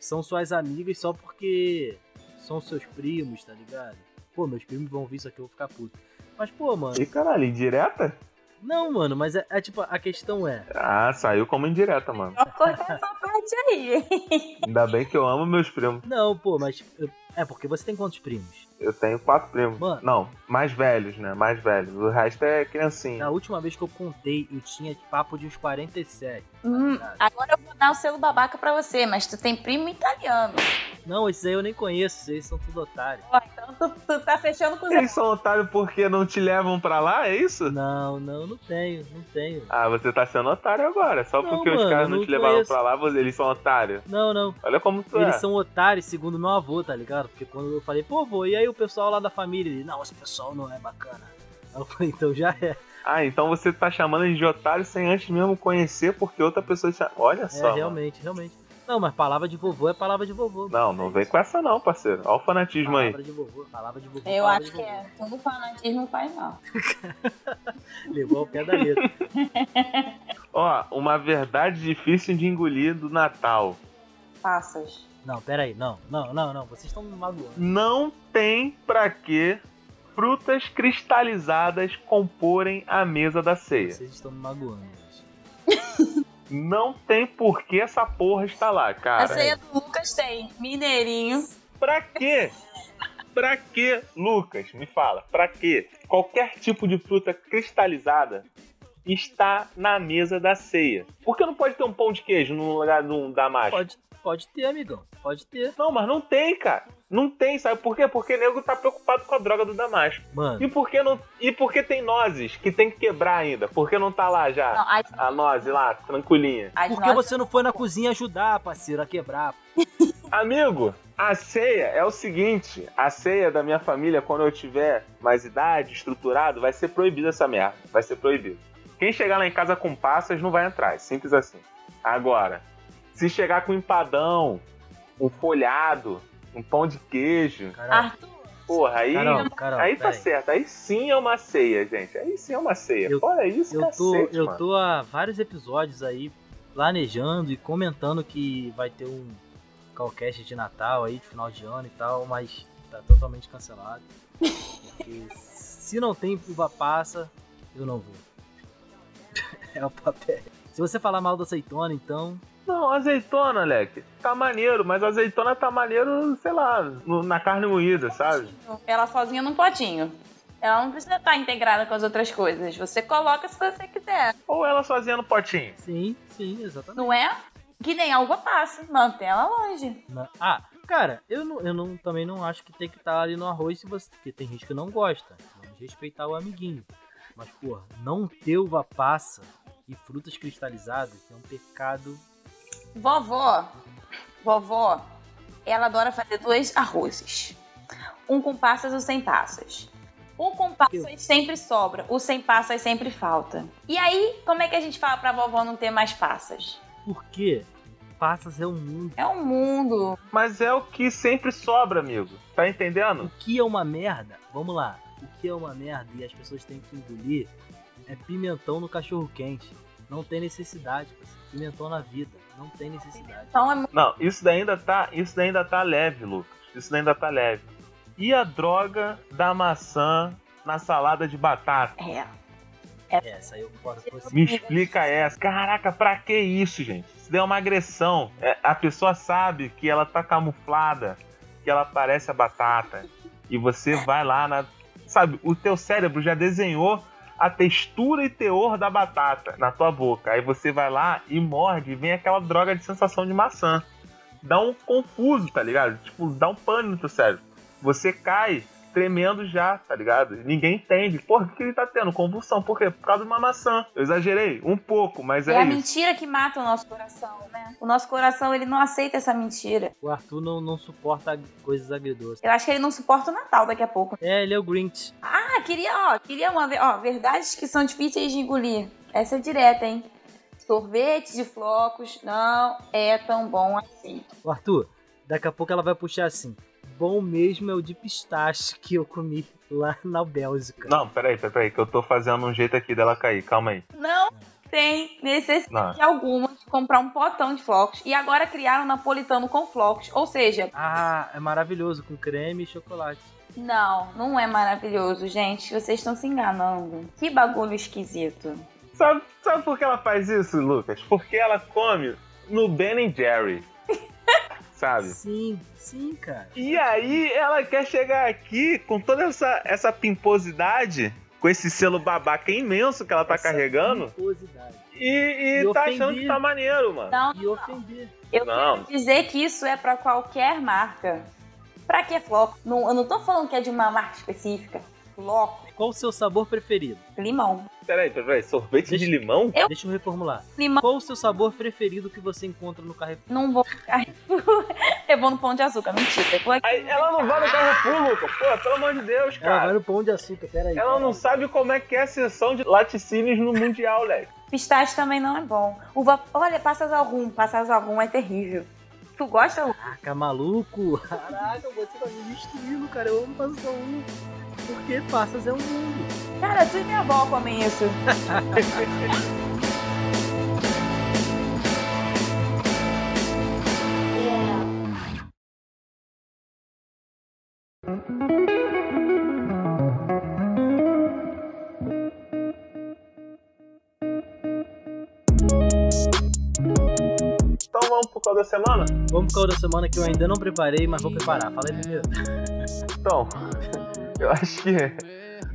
Speaker 5: são suas amigas só porque são seus primos, tá ligado? Pô, meus primos vão ouvir isso aqui, eu vou ficar puto. Mas, pô, mano.
Speaker 4: E caralho, indireta?
Speaker 5: Não, mano, mas é, é tipo, a questão é.
Speaker 4: Ah, saiu como indireta, mano.
Speaker 6: Vou cortar essa parte aí.
Speaker 4: Ainda bem que eu amo meus primos.
Speaker 5: Não, pô, mas. É porque você tem quantos primos?
Speaker 4: Eu tenho quatro primos.
Speaker 5: Mano.
Speaker 4: Não, mais velhos, né? Mais velhos. O resto é criancinha.
Speaker 5: Na última vez que eu contei, eu tinha papo de uns 47.
Speaker 6: Hum, agora eu vou dar o selo babaca pra você, mas tu tem primo italiano.
Speaker 5: Não, esses aí eu nem conheço, esses aí são tudo otários.
Speaker 6: Ó, então tu, tu tá fechando com os
Speaker 4: Eles são otários porque não te levam pra lá, é isso?
Speaker 5: Não, não, não tenho, não tenho.
Speaker 4: Ah, você tá sendo otário agora. Só
Speaker 5: Não,
Speaker 4: porque os
Speaker 5: mano,
Speaker 4: caras não
Speaker 5: não
Speaker 4: te levaram
Speaker 5: conheço.
Speaker 4: pra lá, você- eles são otários.
Speaker 5: Não, não.
Speaker 4: Olha como tu
Speaker 5: Eles
Speaker 4: é.
Speaker 5: são otários, segundo meu avô, tá ligado? Porque quando eu falei, pô, vô, e aí o pessoal lá da família? Ele, não, esse pessoal não é bacana. Aí eu falei, então já é.
Speaker 4: Ah, então você tá chamando eles de otário sem antes mesmo conhecer, porque outra pessoa te... Olha só.
Speaker 5: É,
Speaker 4: mano.
Speaker 5: realmente, realmente. Não, mas palavra de vovô é palavra de vovô.
Speaker 4: Não, não vem com essa não, parceiro. Olha o fanatismo aí.
Speaker 5: Palavra de vovô, palavra de vovô.
Speaker 6: Eu
Speaker 5: palavra
Speaker 6: acho que
Speaker 5: vovô.
Speaker 6: é. Todo fanatismo faz mal.
Speaker 5: Levou ao pé da letra.
Speaker 4: Ó, uma verdade difícil de engolir do Natal.
Speaker 6: Passas.
Speaker 5: Não, pera aí, não, não, não, não. Vocês estão me magoando.
Speaker 4: Não tem pra que frutas cristalizadas comporem a mesa da ceia.
Speaker 5: Vocês estão me magoando.
Speaker 4: Não tem por que essa porra estar lá,
Speaker 6: A
Speaker 4: cara.
Speaker 6: ceia do Lucas tem mineirinho.
Speaker 4: Pra quê? Pra quê, Lucas? Me fala, pra quê? Qualquer tipo de fruta cristalizada está na mesa da ceia. Por que não pode ter um pão de queijo no lugar de um damasco?
Speaker 5: Pode, pode ter, amigão. Pode ter.
Speaker 4: Não, mas não tem, cara. Não tem, sabe por quê? Porque o nego tá preocupado com a droga do damasco.
Speaker 5: Mano,
Speaker 4: E por que não? E por que tem nozes que tem que quebrar ainda? Por que não tá lá já?
Speaker 6: Não, as,
Speaker 4: A noze lá, tranquilinha.
Speaker 6: as
Speaker 5: por que você não foi na cozinha ajudar, parceiro, a quebrar?
Speaker 4: Amigo, a ceia é o seguinte: a ceia da minha família, quando eu tiver mais idade, estruturado, vai ser proibida essa merda. Vai ser proibido. Quem chegar lá em casa com passas não vai entrar. É simples assim. Agora, se chegar com empadão, um folhado, um pão de queijo,
Speaker 6: Arthur,
Speaker 4: porra, aí,
Speaker 5: Carol, Carol,
Speaker 4: aí tá
Speaker 5: peraí.
Speaker 4: certo. Aí sim é uma ceia, gente. Aí sim é uma ceia.
Speaker 5: Eu-
Speaker 4: Fora isso,
Speaker 5: Eu tô,
Speaker 4: cacete,
Speaker 5: eu
Speaker 4: mano.
Speaker 5: tô há vários episódios aí planejando e comentando que vai ter um calcast de Natal aí, de final de ano e tal, mas tá totalmente cancelado. Porque se não tem uva passa, eu não vou. É o papel. Se você falar mal da azeitona, então.
Speaker 4: Não, azeitona, Leque, tá maneiro, mas azeitona tá maneiro, sei lá, no- na carne moída, sabe?
Speaker 6: Ela sozinha num potinho. Ela não precisa estar integrada com as outras coisas. Você coloca se você quiser.
Speaker 4: Ou ela sozinha no potinho.
Speaker 5: Sim, sim, exatamente.
Speaker 6: Não é? Que nem a uva passa. Mantém ela longe.
Speaker 5: Na- Ah, cara, eu, não, eu não, também não acho que tem que estar ali no arroz se você. Porque tem gente que não gosta. Vamos respeitar o amiguinho. Mas, porra, não ter uva passa e frutas cristalizadas é um pecado.
Speaker 6: Vovó, vovó, ela adora fazer dois arrozes. Um com passas e um sem passas. O com passas sempre sobra, o sem passas sempre falta. E aí, como é que a gente fala pra vovó não ter mais passas?
Speaker 5: Porque passas é um mundo.
Speaker 6: É um mundo.
Speaker 4: Mas é o que sempre sobra, amigo. Tá entendendo?
Speaker 5: O que é uma merda? Vamos lá. O que é uma merda e as pessoas têm que engolir é pimentão no cachorro quente. Não tem necessidade, parceiro. pimentão na vida. Não tem necessidade.
Speaker 6: Então é muito.
Speaker 4: Não, isso daí ainda tá, isso daí ainda tá leve, Lucas. Isso daí ainda tá leve. E a droga da maçã na salada de batata?
Speaker 6: É.
Speaker 5: Essa aí eu concordo com você.
Speaker 4: Me explica essa. Caraca, pra que isso, gente? Isso daí é uma agressão. É, a pessoa sabe que ela tá camuflada, que ela parece a batata. E você vai lá na. Sabe, o teu cérebro já desenhou a textura e teor da batata na tua boca. Aí você vai lá e morde e vem aquela droga de sensação de maçã. Dá um confuso, tá ligado? Tipo, dá um pânico cérebro. Você cai tremendo já, tá ligado? Ninguém entende. Porra, o que que ele tá tendo? Convulsão. Por quê? Por causa de uma maçã. Eu exagerei um pouco, mas
Speaker 6: É
Speaker 4: é,
Speaker 6: a
Speaker 4: isso.
Speaker 6: mentira que mata o nosso coração, né? O nosso coração, ele não aceita essa mentira.
Speaker 5: O Arthur não, não suporta coisas agridoces.
Speaker 6: Eu acho que ele não suporta o Natal daqui a pouco.
Speaker 5: É, ele é o Grinch.
Speaker 6: Ah, queria, ó, queria uma, ó, verdades que são difíceis de engolir. Essa é direta, hein? Sorvete de flocos não é tão bom assim.
Speaker 5: O Arthur, daqui a pouco ela vai puxar assim. Bom mesmo é o de pistache que eu comi lá na Bélgica.
Speaker 4: Não, peraí, peraí, peraí, que eu tô fazendo um jeito aqui dela cair. Calma aí.
Speaker 6: Não tem necessidade
Speaker 4: Não.
Speaker 6: alguma de comprar um potão de flocos. E agora criaram napolitano com flocos. Ou seja,
Speaker 5: Ah, é maravilhoso, com creme e chocolate.
Speaker 6: não, não é maravilhoso, gente. Vocês estão se enganando. Que bagulho esquisito.
Speaker 4: Sabe, sabe por que ela faz isso, Lucas? Porque ela come no Ben Jerry. Sabe?
Speaker 5: Sim, sim, cara.
Speaker 4: E aí ela quer chegar aqui com toda essa, essa pimposidade, com esse selo babaca imenso que ela tá
Speaker 5: Essa
Speaker 4: carregando,
Speaker 5: pimposidade.
Speaker 4: e, e
Speaker 5: E
Speaker 4: tá
Speaker 5: ofender.
Speaker 4: achando que tá maneiro, mano.
Speaker 6: Não,
Speaker 5: E ofender.
Speaker 6: eu
Speaker 4: Não.
Speaker 6: quero dizer que isso é pra qualquer marca. Pra que floco? Não, eu não tô falando que é de uma marca específica. Floco,
Speaker 5: Qual o seu sabor preferido?
Speaker 6: limão.
Speaker 4: Peraí, peraí, sorvete
Speaker 5: Deixa-
Speaker 4: de limão?
Speaker 6: Eu-
Speaker 5: Deixa eu reformular.
Speaker 6: Limão.
Speaker 5: Qual o seu sabor preferido que você encontra no Carrefour?
Speaker 6: Não vou eu vou no pão de açúcar, mentira. Eu vou aqui.
Speaker 4: Aí, ela não vai no Carrefour, Lucas. Pô, pelo amor de Deus,
Speaker 5: Ela vai
Speaker 4: cara.
Speaker 5: no pão de açúcar, peraí.
Speaker 4: Ela não sabe como é que é a sessão de laticínios no Mundial, Leque.
Speaker 6: Pistache também não é bom. Uva... Olha, passas ao rum. Passas ao rum é terrível. Tu gosta? Lu?
Speaker 5: Caraca, maluco. Caraca, você tá me destruindo, cara. Eu amo passas ao um. Porque passas é um mundo.
Speaker 6: Cara, tu e minha avó comem isso.
Speaker 4: Então vamos pro qual da semana?
Speaker 5: Vamos pro caô da semana que eu ainda não preparei, mas vou preparar. Fala aí primeiro.
Speaker 4: Então, eu acho que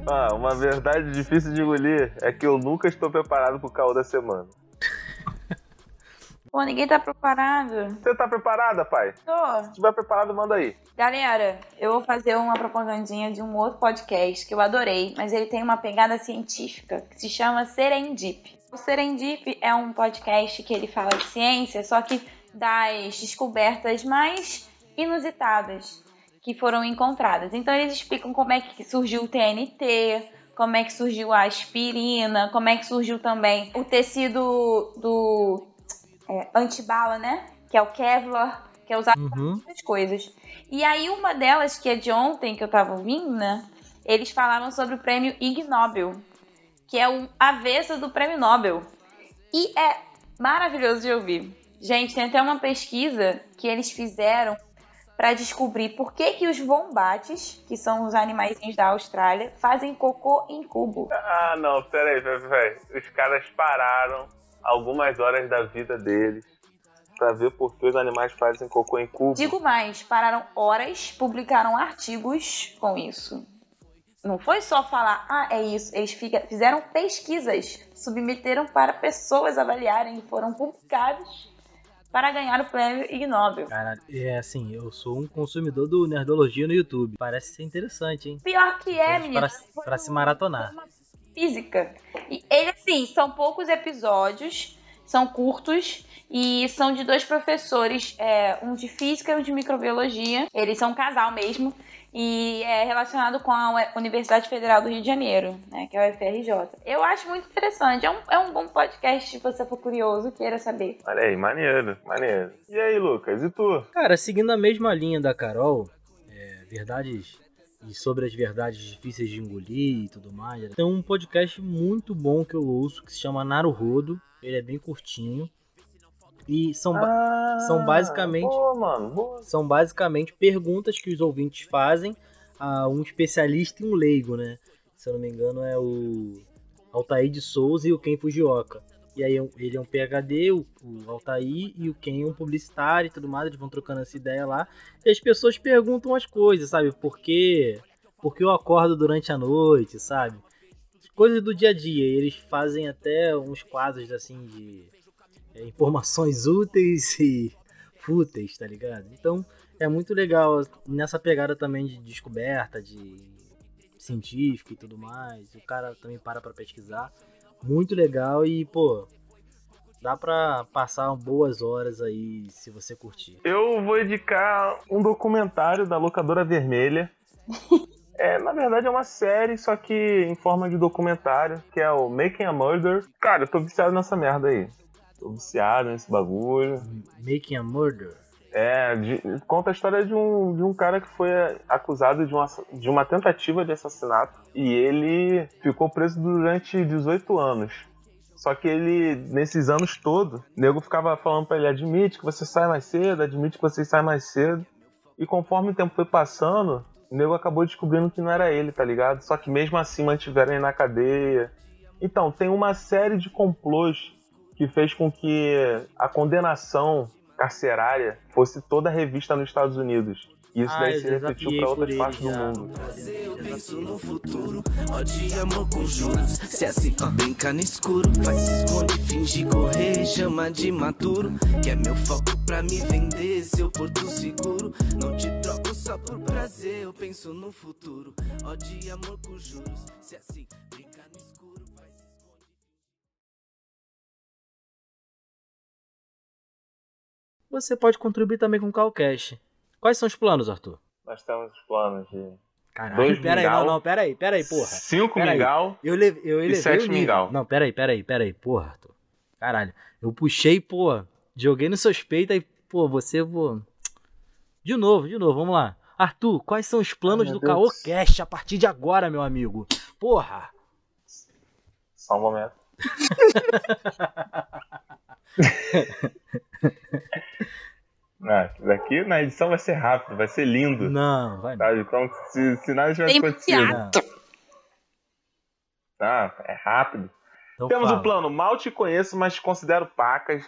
Speaker 4: ah, uma verdade difícil de engolir é que eu nunca estou preparado pro caô da semana.
Speaker 6: Pô, ninguém tá preparado.
Speaker 4: Você tá preparada, pai?
Speaker 6: Tô.
Speaker 4: Se tiver preparado, manda aí.
Speaker 6: Galera, eu vou fazer uma propagandinha de um outro podcast que eu adorei, mas ele tem uma pegada científica que se chama Serendip. O Serendip é um podcast que ele fala de ciência, só que das descobertas mais inusitadas que foram encontradas. Então eles explicam como é que surgiu o TNT, como é que surgiu a aspirina, como é que surgiu também o tecido do é, antibala, né? Que é o Kevlar, que é usado
Speaker 5: Uhum.
Speaker 6: muitas coisas. E aí uma delas, que é de ontem, que eu tava ouvindo, né? Eles falaram sobre o prêmio Ig Nobel, que é o avesso do prêmio Nobel. E é maravilhoso de ouvir. Gente, tem até uma pesquisa que eles fizeram pra descobrir por que, que os wombates, que são os animaizinhos da Austrália, fazem cocô em cubo.
Speaker 4: Ah, não, peraí, peraí, peraí. Os caras pararam algumas horas da vida deles pra ver por que os animais fazem cocô em cubo.
Speaker 6: Digo mais, pararam horas, publicaram artigos com isso. Não foi só falar, ah, é isso. Eles fizeram pesquisas, submeteram para pessoas avaliarem e foram publicados para ganhar o prêmio Ig Nobel.
Speaker 5: Caralho, é assim, eu sou um consumidor do Nerdologia no YouTube. Parece ser interessante, hein?
Speaker 6: Pior que é, menina.
Speaker 5: Pra, pra se maratonar.
Speaker 6: física. E ele, assim, são poucos episódios, são curtos e são de dois professores, é, um de física e um de microbiologia. Eles são um casal mesmo e é relacionado com a Universidade Federal do Rio de Janeiro, né, que é a UFRJ. Eu acho muito interessante. É um, é um bom podcast se você for curioso, queira saber.
Speaker 4: Olha aí, maneiro, maneiro. E aí, Lucas, e tu?
Speaker 5: Cara, seguindo a mesma linha da Carol, é, verdades e sobre as verdades difíceis de engolir e tudo mais. Tem um podcast muito bom que eu ouço que se chama Naruhodo. Ele é bem curtinho. E são, ba-
Speaker 4: Ah,
Speaker 5: são basicamente-
Speaker 4: Boa, mano, boa.
Speaker 5: são basicamente perguntas que os ouvintes fazem a um especialista e um leigo, né? Se eu não me engano é o Altair de Souza e o Ken Fujioka. E aí ele é um PhD, o, o Altair, e o Ken é um publicitário e tudo mais, eles vão trocando essa ideia lá. E as pessoas perguntam as coisas, sabe? Por quê? Por que eu acordo durante a noite, sabe? Coisas do dia a dia. E eles fazem até uns quadros assim de é, informações úteis e fúteis, tá ligado? Então é muito legal nessa pegada também de descoberta, de científica e tudo mais. O cara também para pra pesquisar. Muito legal e, pô, dá pra passar boas horas aí se você curtir.
Speaker 4: Eu vou indicar um documentário da Locadora Vermelha. É, na verdade é uma série, só que em forma de documentário, que é o Making a Murder. Cara, eu tô viciado nessa merda aí. Tô viciado nesse bagulho.
Speaker 5: Making a Murder.
Speaker 4: É, de- conta a história de um, de um cara que foi acusado de uma, de uma tentativa de assassinato e ele ficou preso durante 18 anos. Só que ele, nesses anos todos, o nego ficava falando pra ele: admite que você sai mais cedo, admite que você sai mais cedo. E conforme o tempo foi passando, o nego acabou descobrindo que não era ele, tá ligado? Só que mesmo assim mantiveram ele na cadeia. Então, tem uma série de complôs que fez com que a condenação carcerária fosse toda revista nos Estados Unidos. E isso
Speaker 5: Ah,
Speaker 4: daí se refletiu
Speaker 5: desafiei
Speaker 4: para outras
Speaker 5: ele
Speaker 4: partes do
Speaker 5: já.
Speaker 4: mundo.
Speaker 10: Eu penso no futuro, ódio e amor com juros. Se é assim, brinca no escuro, faz se esconde, finge correr, chama de maturo. Que é meu foco pra me vender, seu porto seguro. Não te troco só por prazer, eu penso no futuro, ódio e amor com juros. Se é assim, brinca
Speaker 5: Você pode contribuir também com o Calcash. Quais são os planos, Arthur?
Speaker 4: Nós temos os planos de
Speaker 5: Caralho,
Speaker 4: Dois
Speaker 5: pera aí,
Speaker 4: mingau.
Speaker 5: não, não, pera aí, pera aí, porra.
Speaker 4: 5
Speaker 5: Pera aí.
Speaker 4: mingau.
Speaker 5: Eu, le eu elevei
Speaker 4: sete
Speaker 5: o nível.
Speaker 4: mingau.
Speaker 5: Não, pera aí, pera aí, pera aí, porra, Arthur. Caralho, eu puxei, pô, joguei nos seus peitos aí, pô, você, pô... De novo, de novo, vamos lá. Arthur, quais são os planos
Speaker 4: Ai,
Speaker 5: do. Caô Cash a partir de agora, meu amigo? Porra!
Speaker 4: Só um momento. Ah, daqui na edição vai ser rápido, vai ser lindo.
Speaker 5: Não, vai não.
Speaker 4: Sabe? Como se, se nada tivesse
Speaker 6: Tem
Speaker 4: acontecido.
Speaker 5: Não.
Speaker 4: Tá, é rápido.
Speaker 5: Então
Speaker 4: Temos
Speaker 5: fala.
Speaker 4: o plano. Mal te conheço, mas te considero pacas.